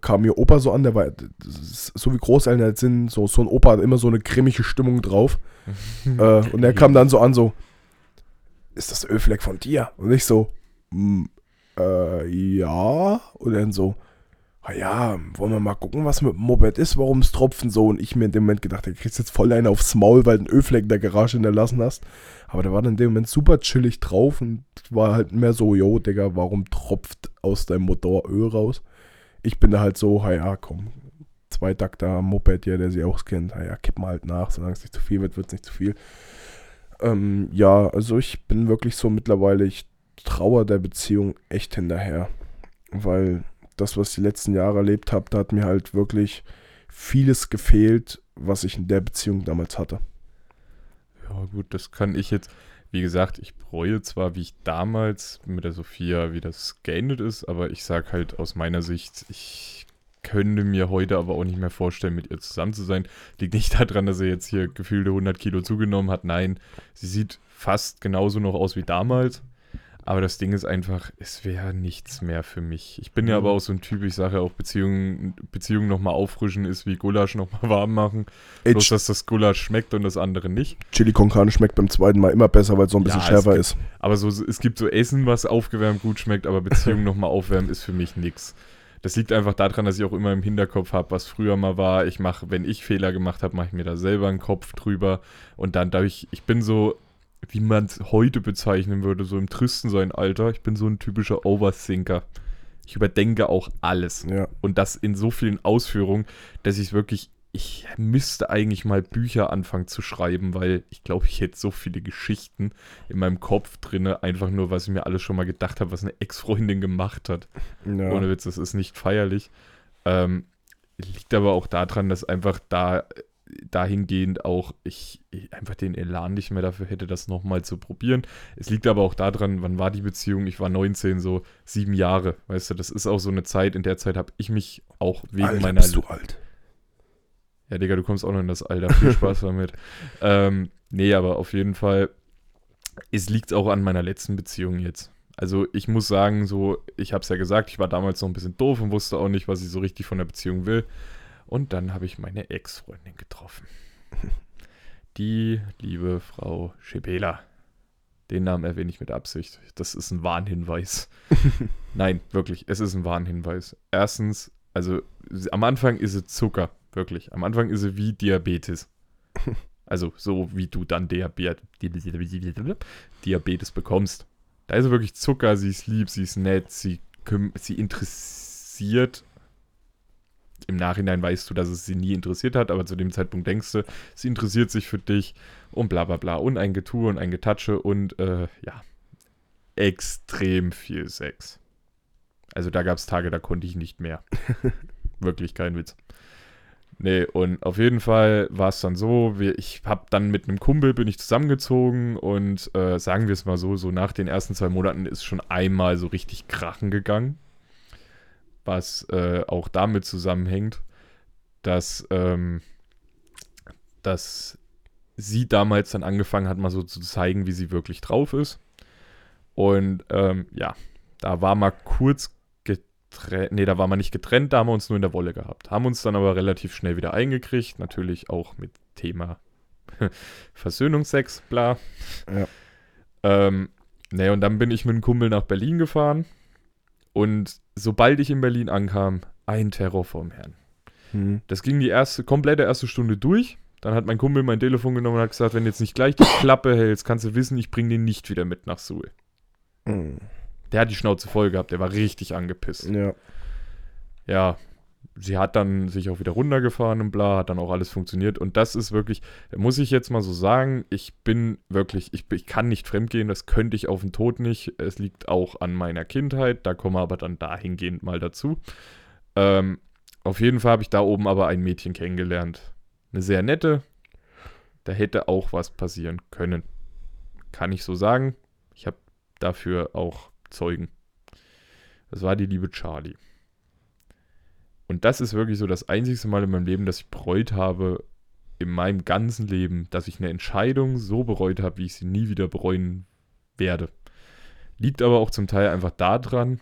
kam mir Opa so an, der war, so wie Großeltern halt sind, so, so ein Opa hat immer so eine grimmige Stimmung drauf. äh, und er kam dann so an, so, ist das Ölfleck von dir? Und ich so, "Mm, äh, ja. Und dann so, ah ja, wollen wir mal gucken, was mit dem Moped ist, warum es tropfen so. Und ich mir in dem Moment gedacht, du kriegst jetzt voll einen aufs Maul, weil du einen Ölfleck in der Garage hinterlassen hast. Aber der war dann in dem Moment super chillig drauf und war halt mehr so, yo, Digga, warum tropft aus deinem Motor Öl raus? Ich bin da halt so, ha ja, komm, zwei Takter Moped, ja, der sie auch kennt, ha ja, kipp mal halt nach, solange es nicht zu viel wird, wird es nicht zu viel. Ähm, ja, also ich bin wirklich so mittlerweile, ich trauer der Beziehung echt hinterher. Weil das, was ich die letzten Jahre erlebt habe, da hat mir halt wirklich vieles gefehlt, was ich in der Beziehung damals hatte. Ja, gut, das kann ich jetzt. Wie gesagt, ich bereue zwar, wie ich damals mit der Sophia, wie das geendet ist, aber ich sag halt aus meiner Sicht, ich könnte mir heute aber auch nicht mehr vorstellen, mit ihr zusammen zu sein. Liegt nicht daran, dass er jetzt hier gefühlte 100 Kilo zugenommen hat. Nein, sie sieht fast genauso noch aus wie damals. Aber das Ding ist einfach, es wäre nichts mehr für mich. Ich bin ja Mhm. aber auch so ein Typ, ich sage ja auch, Beziehungen, Beziehungen nochmal auffrischen ist wie Gulasch nochmal warm machen. Ey, Bloß, dass das Gulasch schmeckt und das andere nicht. Chili con Carne schmeckt beim zweiten Mal immer besser, weil es so ein bisschen Ja, schärfer gibt- ist. Aber so, es gibt so Essen, was aufgewärmt gut schmeckt, aber Beziehungen nochmal aufwärmen ist für mich nix. Das liegt einfach daran, dass ich auch immer im Hinterkopf habe, was früher mal war. Ich mache, wenn ich Fehler gemacht habe, mache ich mir da selber einen Kopf drüber. Und dann dadurch, ich bin so, wie man es heute bezeichnen würde, so im tristen sein Alter. Ich bin so ein typischer Overthinker. Ich überdenke auch alles. Ja. Und das in so vielen Ausführungen, dass ich wirklich, ich müsste eigentlich mal Bücher anfangen zu schreiben, weil ich glaube, ich hätte so viele Geschichten in meinem Kopf drinne, einfach nur, was ich mir alles schon mal gedacht habe, was eine Ex-Freundin gemacht hat. ja. Ohne Witz, das ist nicht feierlich. Ähm, liegt aber auch daran, dass einfach da dahingehend auch ich, ich einfach den Elan nicht mehr dafür hätte, das nochmal zu probieren. Es liegt aber auch daran, wann war die Beziehung? Ich war 19, so sieben Jahre. Weißt du, das ist auch so eine Zeit, in der Zeit habe ich mich auch wegen Alter, meiner. bist du alt. Ja, Digga, du kommst auch noch in das Alter. Viel Spaß damit. ähm, nee, aber auf jeden Fall, es liegt auch an meiner letzten Beziehung jetzt. Also ich muss sagen, so, ich habe es ja gesagt, ich war damals noch ein bisschen doof und wusste auch nicht, was ich so richtig von der Beziehung will. Und dann habe ich meine Ex-Freundin getroffen. Die liebe Frau Schebela. Den Namen erwähne ich mit Absicht. Das ist ein Warnhinweis. Nein, wirklich, es ist ein Warnhinweis. Erstens, also am Anfang ist sie Zucker, wirklich. Am Anfang ist sie wie Diabetes. Also so wie du dann Diabetes, bekommst. Da ist sie wirklich Zucker, sie ist lieb, sie ist nett, sie, sie interessiert. Im Nachhinein weißt du, dass es sie nie interessiert hat, aber zu dem Zeitpunkt denkst du, sie interessiert sich für dich und bla bla bla. Und ein Getue und ein Getatsche und äh, ja, extrem viel Sex. Also da gab es Tage, da konnte ich nicht mehr. Wirklich kein Witz. Nee, und auf jeden Fall war es dann so, wir, ich habe dann mit einem Kumpel bin ich zusammengezogen und äh, sagen wir es mal so, so nach den ersten zwei Monaten ist schon einmal so richtig krachen gegangen. was äh, auch damit zusammenhängt, dass, ähm, dass sie damals dann angefangen hat, mal so zu zeigen, wie sie wirklich drauf ist. Und ähm, ja, da war mal kurz getrennt, nee, da war man nicht getrennt, da haben wir uns nur in der Wolle gehabt. Haben uns dann aber relativ schnell wieder eingekriegt, natürlich auch mit Thema Versöhnungsex, bla. Ja. Ähm, naja, und dann bin ich mit einem Kumpel nach Berlin gefahren. Und sobald ich in Berlin ankam, ein Terror vorm Herrn. Hm. Das ging die erste, komplette erste Stunde durch. Dann hat mein Kumpel mein Telefon genommen und hat gesagt, wenn du jetzt nicht gleich die Klappe hältst, kannst du wissen, ich bringe den nicht wieder mit nach Suhl. Hm. Der hat die Schnauze voll gehabt, der war richtig angepisst. Ja. Ja, sie hat dann sich auch wieder runtergefahren und bla, hat dann auch alles funktioniert. Und das ist wirklich, muss ich jetzt mal so sagen, ich bin wirklich, ich, ich kann nicht fremdgehen, das könnte ich auf den Tod nicht. Es liegt auch an meiner Kindheit, da kommen wir aber dann dahingehend mal dazu. Ähm, auf jeden Fall habe ich da oben aber ein Mädchen kennengelernt. Eine sehr nette. Da hätte auch was passieren können. Kann ich so sagen. Ich habe dafür auch Zeugen. Das war die liebe Charlie. Und das ist wirklich so das einzigste Mal in meinem Leben, dass ich bereut habe, in meinem ganzen Leben, dass ich eine Entscheidung so bereut habe, wie ich sie nie wieder bereuen werde. Liegt aber auch zum Teil einfach daran,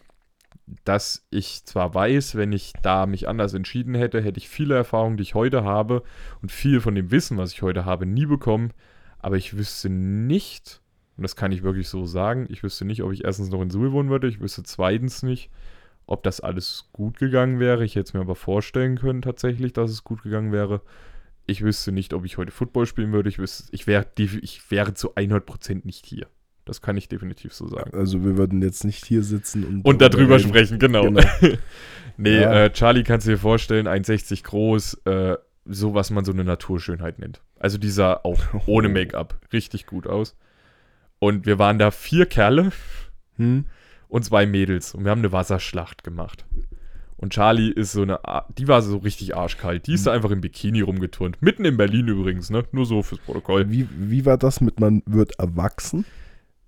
dass ich zwar weiß, wenn ich da mich anders entschieden hätte, hätte ich viele Erfahrungen, die ich heute habe und viel von dem Wissen, was ich heute habe, nie bekommen, aber ich wüsste nicht, und das kann ich wirklich so sagen, ich wüsste nicht, ob ich erstens noch in Suhl wohnen würde, ich wüsste zweitens nicht, ob das alles gut gegangen wäre. Ich hätte es mir aber vorstellen können tatsächlich, dass es gut gegangen wäre. Ich wüsste nicht, ob ich heute Football spielen würde. Ich, wüsste, ich, wäre, ich wäre zu 100% nicht hier. Das kann ich definitiv so sagen. Also wir würden jetzt nicht hier sitzen und, Und darüber sprechen, genau. Genau. nee, Ja. äh, Charlie kannst du dir vorstellen, 1,60 groß, äh, so was man so eine Naturschönheit nennt. Also die sah auch ohne Make-up richtig gut aus. Und wir waren da vier Kerle Hm? und zwei Mädels und wir haben eine Wasserschlacht gemacht. Und Charlie ist so eine, die war so richtig arschkalt. Die ist da einfach im Bikini rumgeturnt. Mitten in Berlin übrigens, ne? Nur so fürs Protokoll. Wie, wie war das mit man wird erwachsen?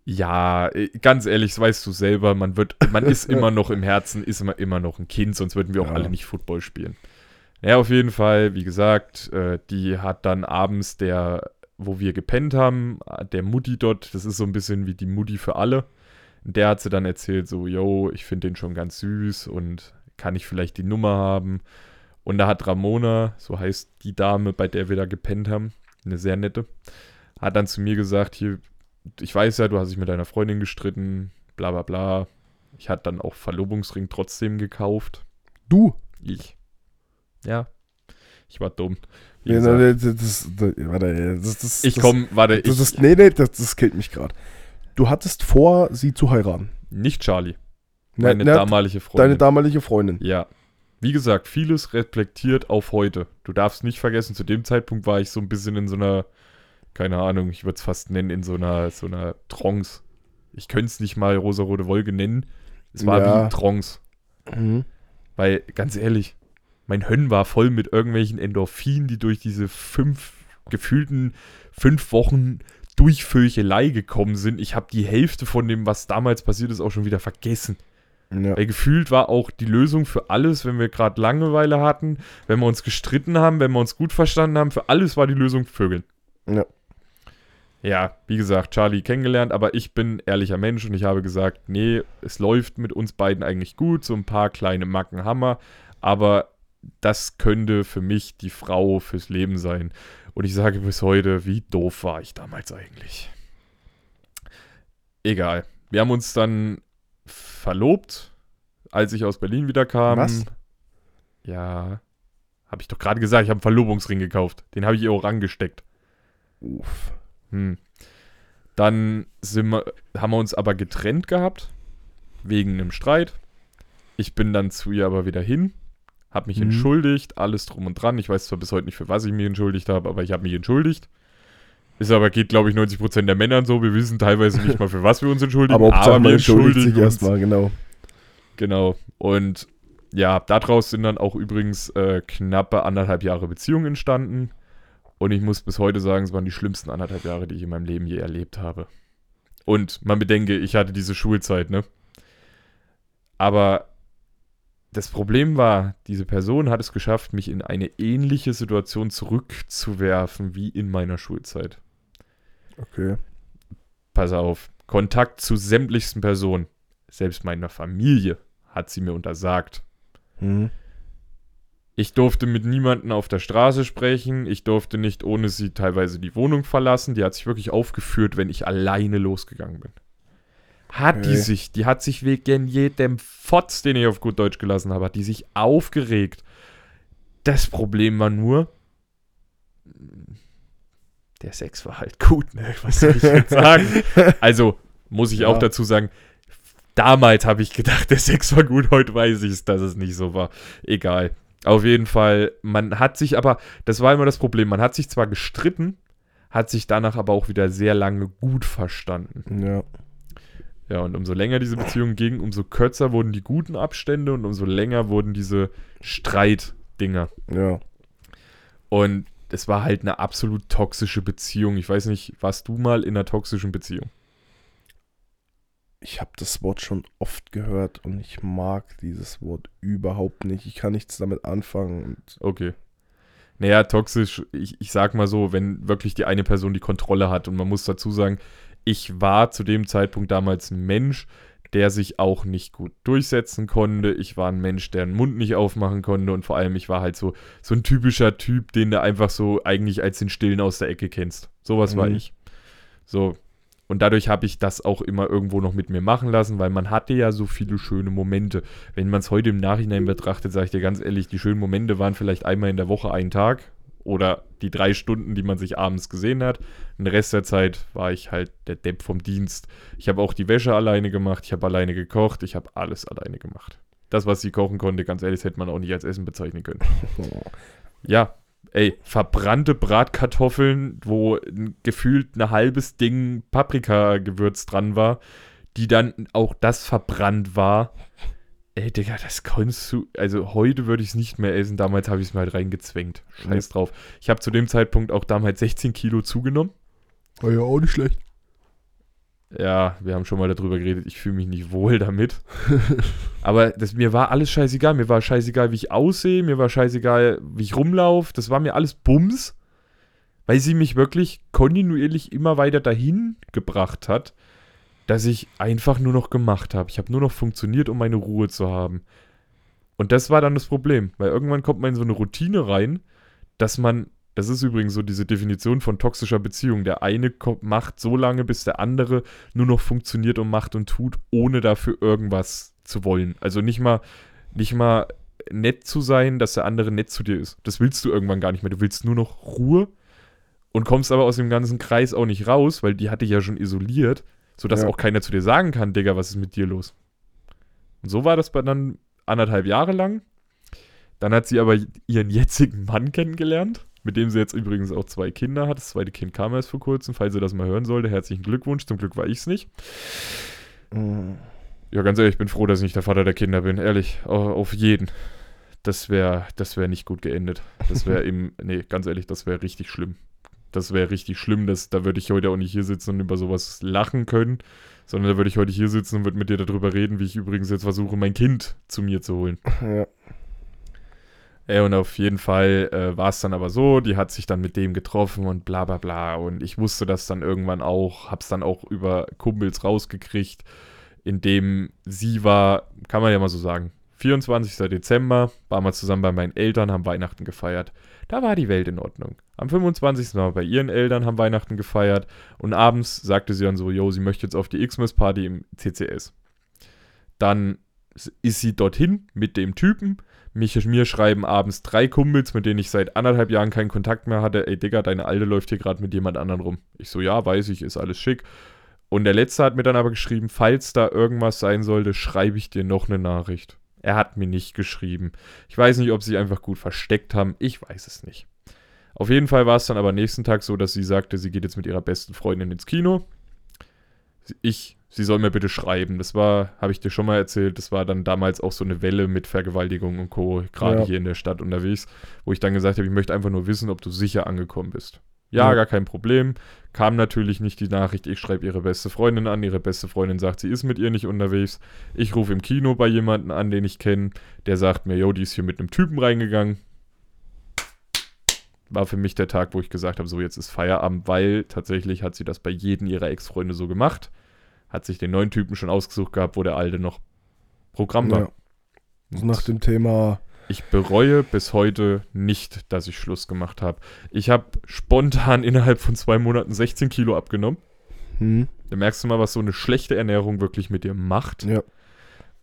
Ja, äh, ganz ehrlich, das weißt du selber, man wird, man ist immer noch im Herzen, ist immer, immer noch ein Kind, sonst würden wir auch Ja. alle nicht Football spielen. Ja, auf jeden Fall, wie gesagt, äh, die hat dann abends der, wo wir gepennt haben, der Mutti dort, das ist so ein bisschen wie die Mutti für alle. Der hat sie dann erzählt, so, yo, ich finde den schon ganz süß und kann ich vielleicht die Nummer haben. Und da hat Ramona, so heißt die Dame, bei der wir da gepennt haben, eine sehr nette, hat dann zu mir gesagt, hier, ich weiß ja, du hast dich mit deiner Freundin gestritten, bla bla bla. Ich hatte dann auch Verlobungsring trotzdem gekauft. Du? Ich. Ja. Ich war dumm. Gesagt, na, das, das, warte, das, das, ich das- komm, warte, Das ich, nee, nee, das, das killt mich gerade. Du hattest vor, sie zu heiraten. nicht Charlie, meine na, damalige Freundin. Deine damalige Freundin. Ja. Wie gesagt, vieles reflektiert auf heute. Du darfst nicht vergessen, zu dem Zeitpunkt war ich so ein bisschen in so einer, keine Ahnung, ich würde es fast nennen, in so einer, so einer Trance. Ich könnte es nicht mal rosarote Wolke nennen. Es war Ja. wie ein Trance. Mhm. Weil, ganz ehrlich, mein Hirn war voll mit irgendwelchen Endorphinen, die durch diese fünf, gefühlten fünf Wochen Durchfülchelei gekommen sind. Ich habe die Hälfte von dem, was damals passiert ist, auch schon wieder vergessen. Ja. Weil gefühlt war auch die Lösung für alles, wenn wir gerade Langeweile hatten, wenn wir uns gestritten haben, wenn wir uns gut verstanden haben, für alles war die Lösung Vögeln. Ja. Ja, wie gesagt, Charlie kennengelernt, aber ich bin ehrlicher Mensch und ich habe gesagt, nee, es läuft mit uns beiden eigentlich gut, so ein paar kleine Macken Hammer, aber das könnte für mich die Frau fürs Leben sein. Und ich sage bis heute, wie doof war ich damals eigentlich. Egal. Wir haben uns dann verlobt, als ich aus Berlin wieder kam. Was? Ja. Habe ich doch gerade gesagt, ich habe einen Verlobungsring gekauft. Den habe ich ihr auch angesteckt. Uff. Hm. Dann sind wir, haben wir uns aber getrennt gehabt, wegen einem Streit. Ich bin dann zu ihr aber wieder hin, habe mich Mhm. entschuldigt, alles drum und dran. Ich weiß zwar bis heute nicht, für was ich mich entschuldigt habe, aber ich habe mich entschuldigt. Ist aber, geht glaube ich 90% der Männern so. Wir wissen teilweise nicht mal, für was wir uns entschuldigen. Aber Hauptsache, man entschuldigt sich erstmal, genau. Genau. Und ja, daraus sind dann auch übrigens äh, knappe anderthalb Jahre Beziehung entstanden. Und ich muss bis heute sagen, es waren die schlimmsten anderthalb Jahre, die ich in meinem Leben je erlebt habe. Und man bedenke, ich hatte diese Schulzeit, ne? Aber das Problem war, diese Person hat es geschafft, mich in eine ähnliche Situation zurückzuwerfen wie in meiner Schulzeit. Okay. Pass auf, Kontakt zu sämtlichsten Personen, selbst meiner Familie, hat sie mir untersagt. Mhm. Ich durfte mit niemandem auf der Straße sprechen. Ich durfte nicht ohne sie teilweise die Wohnung verlassen. Die hat sich wirklich aufgeführt, wenn ich alleine losgegangen bin. Hat Okay. die sich, die hat sich wegen jedem Fotz, den ich auf gut Deutsch gelassen habe, hat die sich aufgeregt. Das Problem war nur, der Sex war halt gut, ne? Was soll ich jetzt sagen? Also, muss ich Ja. auch dazu sagen, damals habe ich gedacht, der Sex war gut, heute weiß ich es, dass es nicht so war. Egal. Auf jeden Fall, man hat sich aber, das war immer das Problem, man hat sich zwar gestritten, hat sich danach aber auch wieder sehr lange gut verstanden. Ja. Ja, und umso länger diese Beziehung ging, umso kürzer wurden die guten Abstände und umso länger wurden diese Streitdinger. Ja. Und es war halt eine absolut toxische Beziehung. Ich weiß nicht, warst du mal in einer toxischen Beziehung? Ich habe das Wort schon oft gehört und ich mag dieses Wort überhaupt nicht. Ich kann nichts damit anfangen. Und Okay. Naja, toxisch, ich, ich sag mal so, wenn wirklich die eine Person die Kontrolle hat und man muss dazu sagen, ich war zu dem Zeitpunkt damals ein Mensch, der sich auch nicht gut durchsetzen konnte. Ich war ein Mensch, der den Mund nicht aufmachen konnte und vor allem ich war halt so, so ein typischer Typ, den du einfach so eigentlich als den Stillen aus der Ecke kennst. Sowas war Mhm. ich. So. Und dadurch habe ich das auch immer irgendwo noch mit mir machen lassen, weil man hatte ja so viele schöne Momente. Wenn man es heute im Nachhinein betrachtet, sage ich dir ganz ehrlich, die schönen Momente waren vielleicht einmal in der Woche einen Tag oder die drei Stunden, die man sich abends gesehen hat. Den Rest der Zeit war ich halt der Depp vom Dienst. Ich habe auch die Wäsche alleine gemacht, ich habe alleine gekocht, ich habe alles alleine gemacht. Das, was sie kochen konnte, ganz ehrlich, hätte man auch nicht als Essen bezeichnen können. Ja, ey, verbrannte Bratkartoffeln, wo gefühlt ein halbes Ding Paprikagewürz dran war, die dann auch das verbrannt war. Ey, Digga, das konntest du. Also heute würde ich es nicht mehr essen. Damals habe ich es mir halt reingezwängt. Scheiß drauf. Ich habe zu dem Zeitpunkt auch damals 16 Kilo zugenommen. War ja auch nicht schlecht. Ja, wir haben schon mal darüber geredet. Ich fühle mich nicht wohl damit. Aber das, mir war alles scheißegal. Mir war scheißegal, wie ich aussehe. Mir war scheißegal, wie ich rumlaufe. Das war mir alles Bums. Weil sie mich wirklich kontinuierlich immer weiter dahin gebracht hat, dass ich einfach nur noch gemacht habe. Ich habe nur noch funktioniert, um meine Ruhe zu haben. Und das war dann das Problem. Weil irgendwann kommt man in so eine Routine rein, dass man das ist übrigens so diese Definition von toxischer Beziehung. Der eine macht so lange, bis der andere nur noch funktioniert und macht und tut, ohne dafür irgendwas zu wollen. Also nicht mal, nicht mal nett zu sein, dass der andere nett zu dir ist. Das willst du irgendwann gar nicht mehr. Du willst nur noch Ruhe und kommst aber aus dem ganzen Kreis auch nicht raus, weil die hatte ja schon isoliert, sodass Ja. auch keiner zu dir sagen kann, Digga, was ist mit dir los? Und so war das dann anderthalb Jahre lang. Dann hat sie aber ihren jetzigen Mann kennengelernt, mit dem sie jetzt übrigens auch zwei Kinder hat. Das zweite Kind kam erst vor kurzem, falls ihr das mal hören sollte. Herzlichen Glückwunsch. Zum Glück war ich es nicht. Mhm. Ja, ganz ehrlich, ich bin froh, dass ich nicht der Vater der Kinder bin. Ehrlich, au- auf jeden. Das wäre das wär nicht gut geendet. Das wäre im, nee, ganz ehrlich, das wäre richtig schlimm. Das wäre richtig schlimm. Das, da würde ich heute auch nicht hier sitzen und über sowas lachen können, sondern da würde ich heute hier sitzen und würde mit dir darüber reden, wie ich übrigens jetzt versuche, mein Kind zu mir zu holen. Ja. Ey, und auf jeden Fall äh, war es dann aber so, die hat sich dann mit dem getroffen und bla bla bla. Und ich wusste das dann irgendwann auch, hab's dann auch über Kumpels rausgekriegt, indem sie war, kann man ja mal so sagen, 24. Dezember, waren wir zusammen bei meinen Eltern, haben Weihnachten gefeiert. Da war die Welt in Ordnung. Am 25. waren wir bei ihren Eltern, haben Weihnachten gefeiert. Und abends sagte sie dann so, yo, sie möchte jetzt auf die Xmas-Party im CCS. Dann ist sie dorthin mit dem Typen. Mich, mir schreiben abends drei Kumpels, mit denen ich seit anderthalb Jahren keinen Kontakt mehr hatte. Ey, Digga, deine Alte läuft hier gerade mit jemand anderem rum. Ich so, ja, weiß ich, ist alles schick. Und der Letzte hat mir dann aber geschrieben, falls da irgendwas sein sollte, schreibe ich dir noch eine Nachricht. Er hat mir nicht geschrieben. Ich weiß nicht, ob sie einfach gut versteckt haben. Ich weiß es nicht. Auf jeden Fall war es dann aber nächsten Tag so, dass sie sagte, sie geht jetzt mit ihrer besten Freundin ins Kino. Ich, sie soll mir bitte schreiben. Das war, habe ich dir schon mal erzählt, das war dann damals auch so eine Welle mit Vergewaltigung und Co. Gerade Ja. hier in der Stadt unterwegs, wo ich dann gesagt habe, ich möchte einfach nur wissen, ob du sicher angekommen bist. Ja, Ja. gar kein Problem. Kam natürlich nicht die Nachricht, ich schreibe ihre beste Freundin an, ihre beste Freundin sagt, sie ist mit ihr nicht unterwegs. Ich rufe im Kino bei jemandem an, den ich kenne, der sagt mir, yo, die ist hier mit einem Typen reingegangen. War für mich der Tag, wo ich gesagt habe, so jetzt ist Feierabend, weil tatsächlich hat sie das bei jedem ihrer Ex-Freunde so gemacht. Hat sich den neuen Typen schon ausgesucht gehabt, wo der alte noch Programm war. Ja. So nach dem Thema, Ich bereue bis heute nicht, dass ich Schluss gemacht habe. Ich habe spontan innerhalb von zwei Monaten 16 Kilo abgenommen. hm, Da merkst du mal, was so eine schlechte Ernährung wirklich mit dir macht. ja,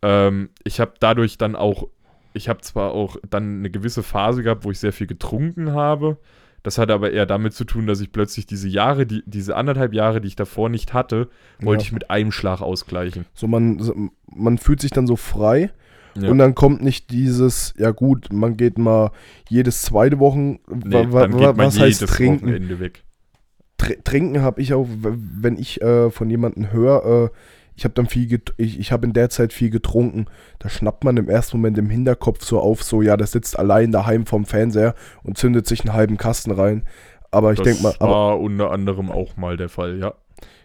Ähm, ich habe dadurch dann auch, ich habe zwar auch dann eine gewisse Phase gehabt, wo ich sehr viel getrunken habe. Das hatte aber eher damit zu tun, dass ich plötzlich diese Jahre, die, diese anderthalb Jahre, die ich davor nicht hatte, wollte ja. ich mit einem Schlag ausgleichen. So man, so, man fühlt sich dann so frei Ja. und dann kommt nicht dieses, ja gut, man geht mal jedes zweite Wochen, Nee, was heißt trinken? Tr trinken habe ich auch, wenn ich äh, von jemandem höre, äh, ich habe dann viel, ich, ich habe in der Zeit viel getrunken, da schnappt man im ersten Moment im Hinterkopf so auf, so ja, der sitzt allein daheim vorm Fernseher und zündet sich einen halben Kasten rein. Aber ich das denke mal, aber, war unter anderem auch mal der Fall, ja.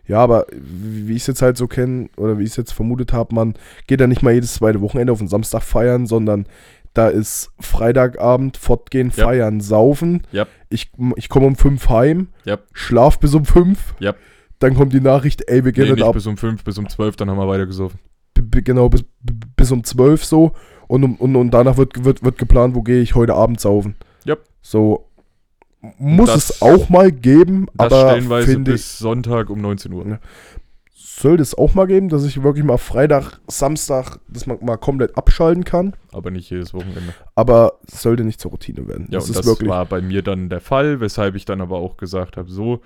Ja, aber wie ich es jetzt halt so kenne oder wie ich es jetzt vermutet habe, man geht da nicht mal jedes zweite Wochenende auf den Samstag feiern, sondern da ist Freitagabend, fortgehen, Ja. feiern, saufen. Ja. Ich, ich komme um fünf heim, Ja. schlaf bis um fünf. Ja. Dann kommt die Nachricht, ey, wir gehen Nee, nicht ab. bis um 5, bis um 12, dann haben wir weitergesoffen. b- genau bis, bis um 12 so und, um- und, und danach wird, wird, wird geplant, wo gehe ich heute Abend saufen. Yep. So muss es auch mal geben, Das aber stellenweise finde ich, bis Sonntag um 19 Uhr. Sollte es auch mal geben, dass ich wirklich mal Freitag, Samstag das mal, mal komplett abschalten kann, Aber nicht jedes Wochenende. aber es sollte nicht zur Routine werden. Ja, das und ist das wirklich war bei mir dann der Fall, weshalb ich dann aber auch gesagt habe, so,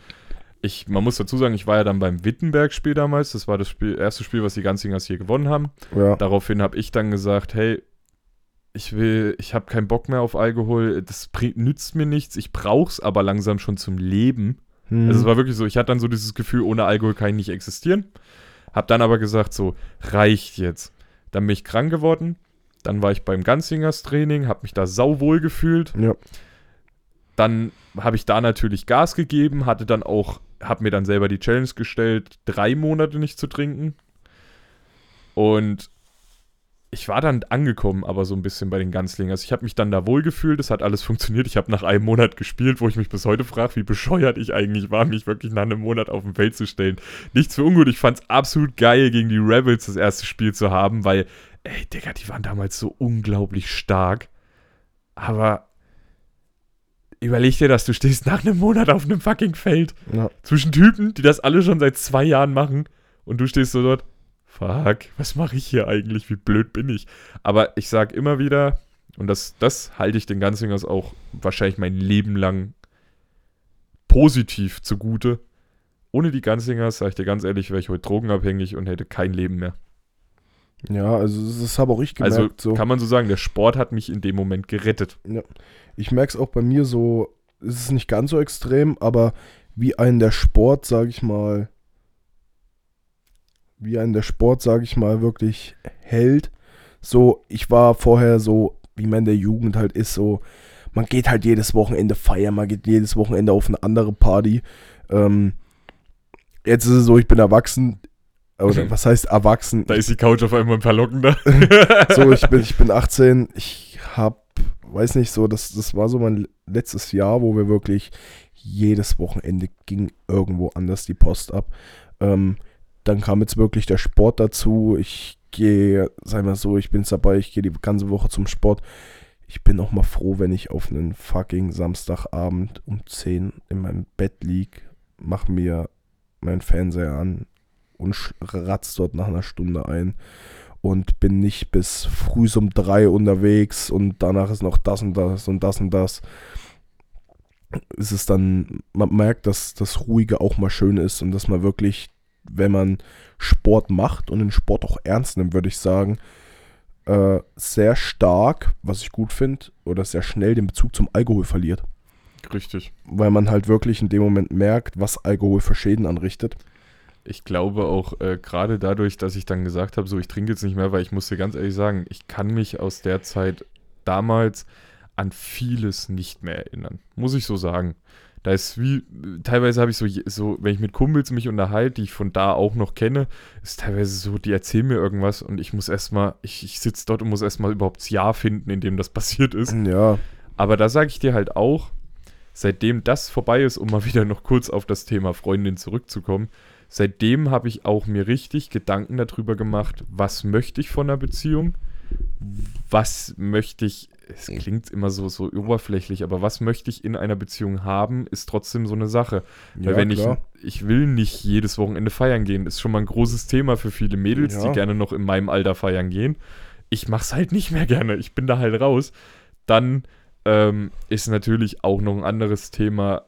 ich, man muss dazu sagen, ich war ja dann beim Wittenberg-Spiel damals, das war das Spiel, erste Spiel, was die Ganzingers hier gewonnen haben. ja, Daraufhin habe ich dann gesagt, hey, ich will, ich habe keinen Bock mehr auf Alkohol, das bringt, nützt mir nichts, ich brauch's aber langsam schon zum Leben. hm, Also es war wirklich so, ich hatte dann so dieses Gefühl, ohne Alkohol kann ich nicht existieren. Hab dann aber gesagt, so, reicht jetzt. Dann bin ich krank geworden. Dann war ich beim Ganzingers Training, habe mich da sauwohl gefühlt. ja, Dann habe ich da natürlich Gas gegeben, hatte dann auch, habe mir dann selber die Challenge gestellt, drei Monate nicht zu trinken. Und ich war dann angekommen, aber so ein bisschen bei den Ganzlingers. Ich habe mich dann da wohl gefühlt, es hat alles funktioniert. Ich habe nach einem Monat gespielt, wo ich mich bis heute frage, wie bescheuert ich eigentlich war, mich wirklich nach einem Monat auf dem Feld zu stellen. Nichts für ungut. Ich fand es absolut geil, gegen die Rebels das erste Spiel zu haben, weil, ey, Digga, die waren damals so unglaublich stark. Aber überleg dir das, du stehst nach einem Monat auf einem fucking Feld ja. zwischen Typen, die das alle schon seit zwei Jahren machen und du stehst so dort, fuck, was mache ich hier eigentlich, wie blöd bin ich. Aber ich sag immer wieder, und das, das halte ich den Ganzingers auch wahrscheinlich mein Leben lang positiv zugute. Ohne die Ganzingers, sag ich dir ganz ehrlich, wäre ich heute drogenabhängig und hätte kein Leben mehr. ja, also das habe auch ich gemerkt. Also so. kann man so sagen, der Sport hat mich in dem Moment gerettet. Ich merke es auch bei mir so, es ist nicht ganz so extrem, aber wie einen der Sport, sage ich mal, wie einen der Sport, sage ich mal, wirklich hält. So, ich war vorher so, wie man in der Jugend halt ist, so, man geht halt jedes Wochenende feiern, man geht jedes Wochenende auf eine andere Party. Ähm, jetzt ist es so, ich bin erwachsen. Oder was heißt erwachsen? Da ist die Couch auf einmal verlockender. so, ich bin, ich bin 18, ich habe, weiß nicht, so, das, das war so mein letztes Jahr, wo wir wirklich jedes Wochenende ging irgendwo anders die Post ab. Ähm, dann kam jetzt wirklich der Sport dazu. Ich gehe, sei mal so, ich bin dabei, ich gehe die ganze Woche zum Sport. Ich bin auch mal froh, wenn ich auf einen fucking Samstagabend um 10 in meinem Bett lieg, mach mir meinen Fernseher an und ratz dort nach einer Stunde ein und bin nicht bis früh um drei unterwegs und danach ist noch das und das und das und das. Es ist dann, man merkt, dass das Ruhige auch mal schön ist und dass man wirklich, wenn man Sport macht und den Sport auch ernst nimmt, würde ich sagen, äh, sehr stark, was ich gut finde, oder sehr schnell den Bezug zum Alkohol verliert. Richtig. Weil man halt wirklich in dem Moment merkt, was Alkohol für Schäden anrichtet. Ich glaube auch äh, gerade dadurch, dass ich dann gesagt habe, so ich trinke jetzt nicht mehr, weil ich muss dir ganz ehrlich sagen, ich kann mich aus der Zeit damals an vieles nicht mehr erinnern. Muss ich so sagen. Da ist wie, teilweise habe ich so, so, wenn ich mit Kumpels mich unterhalte, die ich von da auch noch kenne, ist teilweise so, die erzählen mir irgendwas und ich muss erstmal, ich, ich sitze dort und muss erstmal überhaupt das Jahr finden, in dem das passiert ist. Ja. Aber da sage ich dir halt auch, seitdem das vorbei ist, um mal wieder noch kurz auf das Thema Freundin zurückzukommen, seitdem habe ich auch mir richtig Gedanken darüber gemacht, was möchte ich von einer Beziehung, was möchte ich, es klingt immer so, so oberflächlich, aber was möchte ich in einer Beziehung haben, ist trotzdem so eine Sache. ja Weil wenn klar. ich, ich will nicht jedes Wochenende feiern gehen, ist schon mal ein großes Thema für viele Mädels, Ja. die gerne noch in meinem Alter feiern gehen. Ich mach's halt nicht mehr gerne, ich bin da halt raus. Dann ähm, ist natürlich auch noch ein anderes Thema,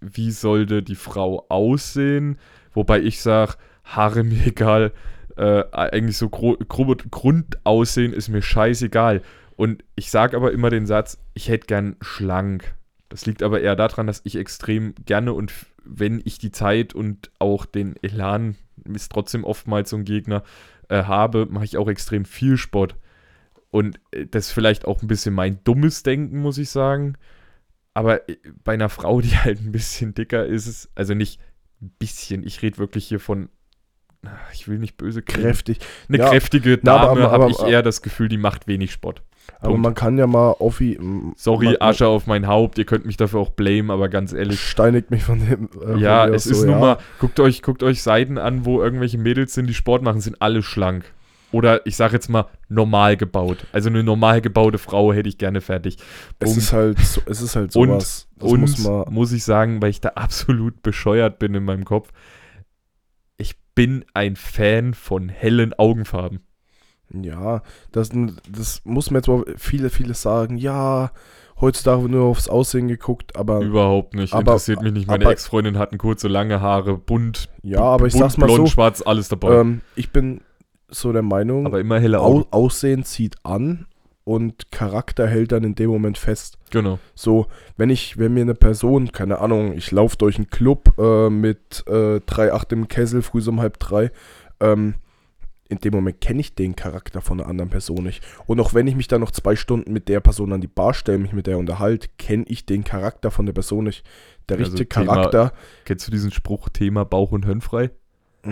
wie sollte die Frau aussehen? Wobei ich sage, Haare mir egal, äh, eigentlich so gro Grundaussehen ist mir scheißegal. Und ich sage aber immer den Satz, ich hätte gern schlank. Das liegt aber eher daran, dass ich extrem gerne und wenn ich die Zeit und auch den Elan, ist trotzdem oftmals so ein Gegner, äh, habe, mache ich auch extrem viel Sport. Und äh, das ist vielleicht auch ein bisschen mein dummes Denken, muss ich sagen. Aber äh, bei einer Frau, die halt ein bisschen dicker ist, also nicht ein bisschen, ich rede wirklich hier von, ah, ich will nicht böse klingen. Kräftig. Eine Ja, kräftige Dame habe ich eher das Gefühl, die macht wenig Sport. Aber Punkt. man kann ja mal Offi. Sorry, man, Asche auf mein Haupt, ihr könnt mich dafür auch blamen, aber ganz ehrlich. Steinigt mich von dem. äh, von Ja, mir es ist so, nun ja. mal, guckt euch, guckt euch Seiten an, wo irgendwelche Mädels sind, die Sport machen, sind alle schlank. Oder ich sage jetzt mal normal gebaut. Also eine normal gebaute Frau hätte ich gerne fertig. Es Punkt. ist halt, so, es ist halt Und- sowas. das Und muss muss, ich sagen, weil ich da absolut bescheuert bin in meinem Kopf, ich bin ein Fan von hellen Augenfarben. Ja, das, das muss man jetzt mal viele, viele sagen. Ja, heutzutage wird nur aufs Aussehen geguckt, aber. Überhaupt nicht. aber- Interessiert mich nicht. Meine Ex-Freundin hatten kurze, lange Haare, bunt, ja, aber ich bunt, sag's mal blond, so. schwarz, alles dabei. Ähm, ich bin so der Meinung, aber immer helle Augen. Au Aussehen zieht an und Charakter hält dann in dem Moment fest. Genau. So, wenn ich, wenn mir eine Person, keine Ahnung, ich laufe durch einen Club äh, mit äh, 3,8 im Kessel, früh so um halb drei, ähm, in dem Moment kenne ich den Charakter von einer anderen Person nicht. Und auch wenn ich mich dann noch zwei Stunden mit der Person an die Bar stelle, mich mit der unterhalte, kenne ich den Charakter von der Person nicht. Der Also richtige Thema- Charakter, Kennst du diesen Spruch, Thema Bauch und Hirnfrei?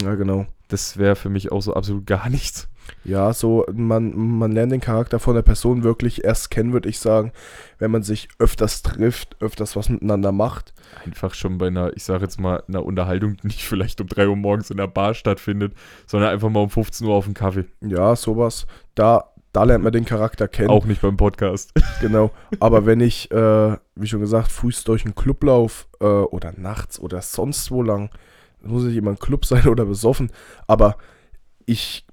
ja genau. Das wäre für mich auch so absolut gar nichts. Ja, so, man, man lernt den Charakter von der Person wirklich erst kennen, würde ich sagen, wenn man sich öfters trifft, öfters was miteinander macht. Einfach schon bei einer, ich sage jetzt mal, einer Unterhaltung, die nicht vielleicht um 3 Uhr morgens in der Bar stattfindet, sondern einfach mal um 15 Uhr auf dem Kaffee. Ja, sowas. Da, da lernt man den Charakter kennen. Auch nicht beim Podcast. Genau. Aber wenn ich, äh, wie schon gesagt, frühst durch einen Club lauf äh, oder nachts oder sonst wo lang, muss nicht immer ein Club sein oder besoffen, aber ich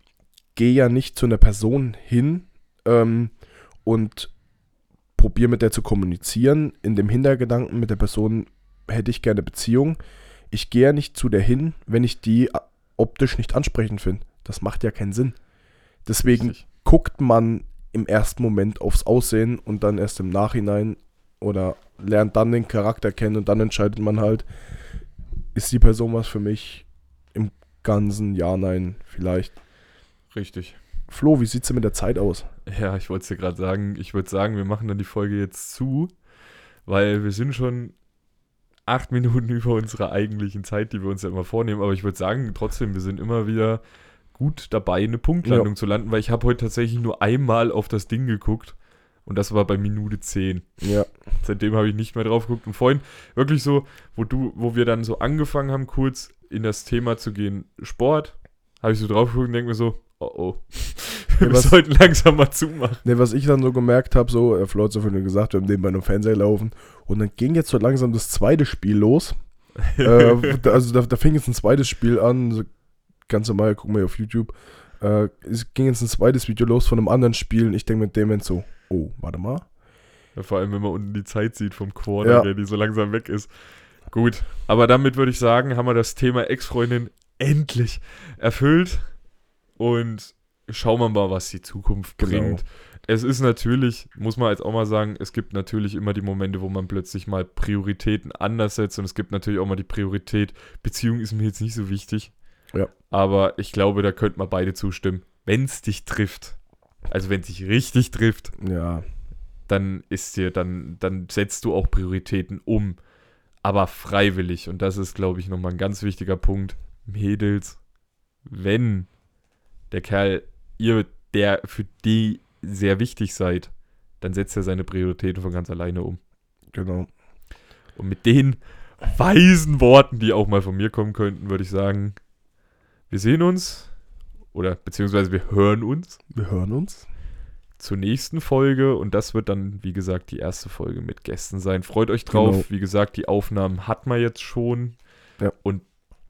gehe ja nicht zu einer Person hin ähm, und probiere mit der zu kommunizieren. In dem Hintergedanken mit der Person hätte ich gerne Beziehung. Ich gehe ja nicht zu der hin, wenn ich die äh, optisch nicht ansprechend finde. Das macht ja keinen Sinn. Deswegen Richtig. guckt man im ersten Moment aufs Aussehen und dann erst im Nachhinein oder lernt dann den Charakter kennen und dann entscheidet man halt, ist die Person was für mich im ganzen Jahr, nein, vielleicht. Richtig. Flo, wie sieht's denn mit der Zeit aus? Ja, ich wollte es dir gerade sagen. Ich würde sagen, wir machen dann die Folge jetzt zu, weil wir sind schon acht Minuten über unserer eigentlichen Zeit, die wir uns ja immer vornehmen. Aber ich würde sagen, trotzdem, wir sind immer wieder gut dabei, eine Punktlandung zu landen, weil ich habe heute tatsächlich nur einmal auf das Ding geguckt und das war bei Minute 10. Ja, Seitdem habe ich nicht mehr drauf geguckt. Und vorhin wirklich so, wo du, wo wir dann so angefangen haben, kurz in das Thema zu gehen, Sport, habe ich so drauf geguckt und denke mir so, oh oh. Wir was- sollten langsam mal zumachen. ne, was ich dann so gemerkt habe, so, äh, Flo hat so vorhin gesagt, wir haben nebenbei einem Fernseher laufen und dann ging jetzt so langsam das zweite Spiel los. äh, also da, da fing jetzt ein zweites Spiel an, so ganz normal, gucken wir auf YouTube. Äh, es ging jetzt ein zweites Video los von einem anderen Spiel und ich denke mit dem Moment so, oh, warte mal. Ja, vor allem, wenn man unten die Zeit sieht vom Quarter, Ja. der die so langsam weg ist. Gut, aber damit würde ich sagen, haben wir das Thema Ex-Freundin endlich erfüllt und schauen wir mal, was die Zukunft Genau. bringt. Es ist natürlich, muss man jetzt auch mal sagen, es gibt natürlich immer die Momente, wo man plötzlich mal Prioritäten anders setzt und es gibt natürlich auch mal die Priorität, Beziehung ist mir jetzt nicht so wichtig. Ja. Aber ich glaube, da könnten wir beide zustimmen. Wenn es dich trifft, also wenn es dich richtig trifft, Ja, dann ist dir, dann, dann setzt du auch Prioritäten um. Aber freiwillig. Und das ist, glaube ich, nochmal ein ganz wichtiger Punkt. Mädels, wenn der Kerl, ihr, der für die sehr wichtig seid, dann setzt er seine Prioritäten von ganz alleine um. Genau. Und mit den weisen Worten, die auch mal von mir kommen könnten, würde ich sagen, wir sehen uns oder beziehungsweise wir hören uns Wir hören uns. zur nächsten Folge und das wird dann, wie gesagt, die erste Folge mit Gästen sein. Freut euch drauf. Genau. Wie gesagt, die Aufnahmen hat man jetzt schon. Ja. Und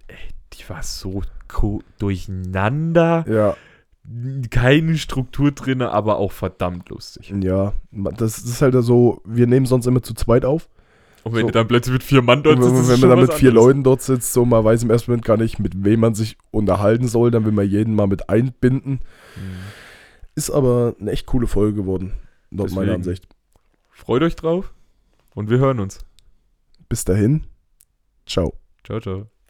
ey, die war so ko- durcheinander. Ja, Keine Struktur drin, aber auch verdammt lustig. ja. Das ist halt so, wir nehmen sonst immer zu zweit auf. Und wenn So. du dann plötzlich mit vier Mann dort sitzt, wenn, wenn man dann mit vier anderes. Leuten dort sitzt, so man weiß im ersten Moment gar nicht, mit wem man sich unterhalten soll, dann will man jeden mal mit einbinden. Mhm. Ist aber eine echt coole Folge geworden, laut meiner Deswegen. Ansicht. Freut euch drauf und wir hören uns. Bis dahin, ciao. Ciao, ciao.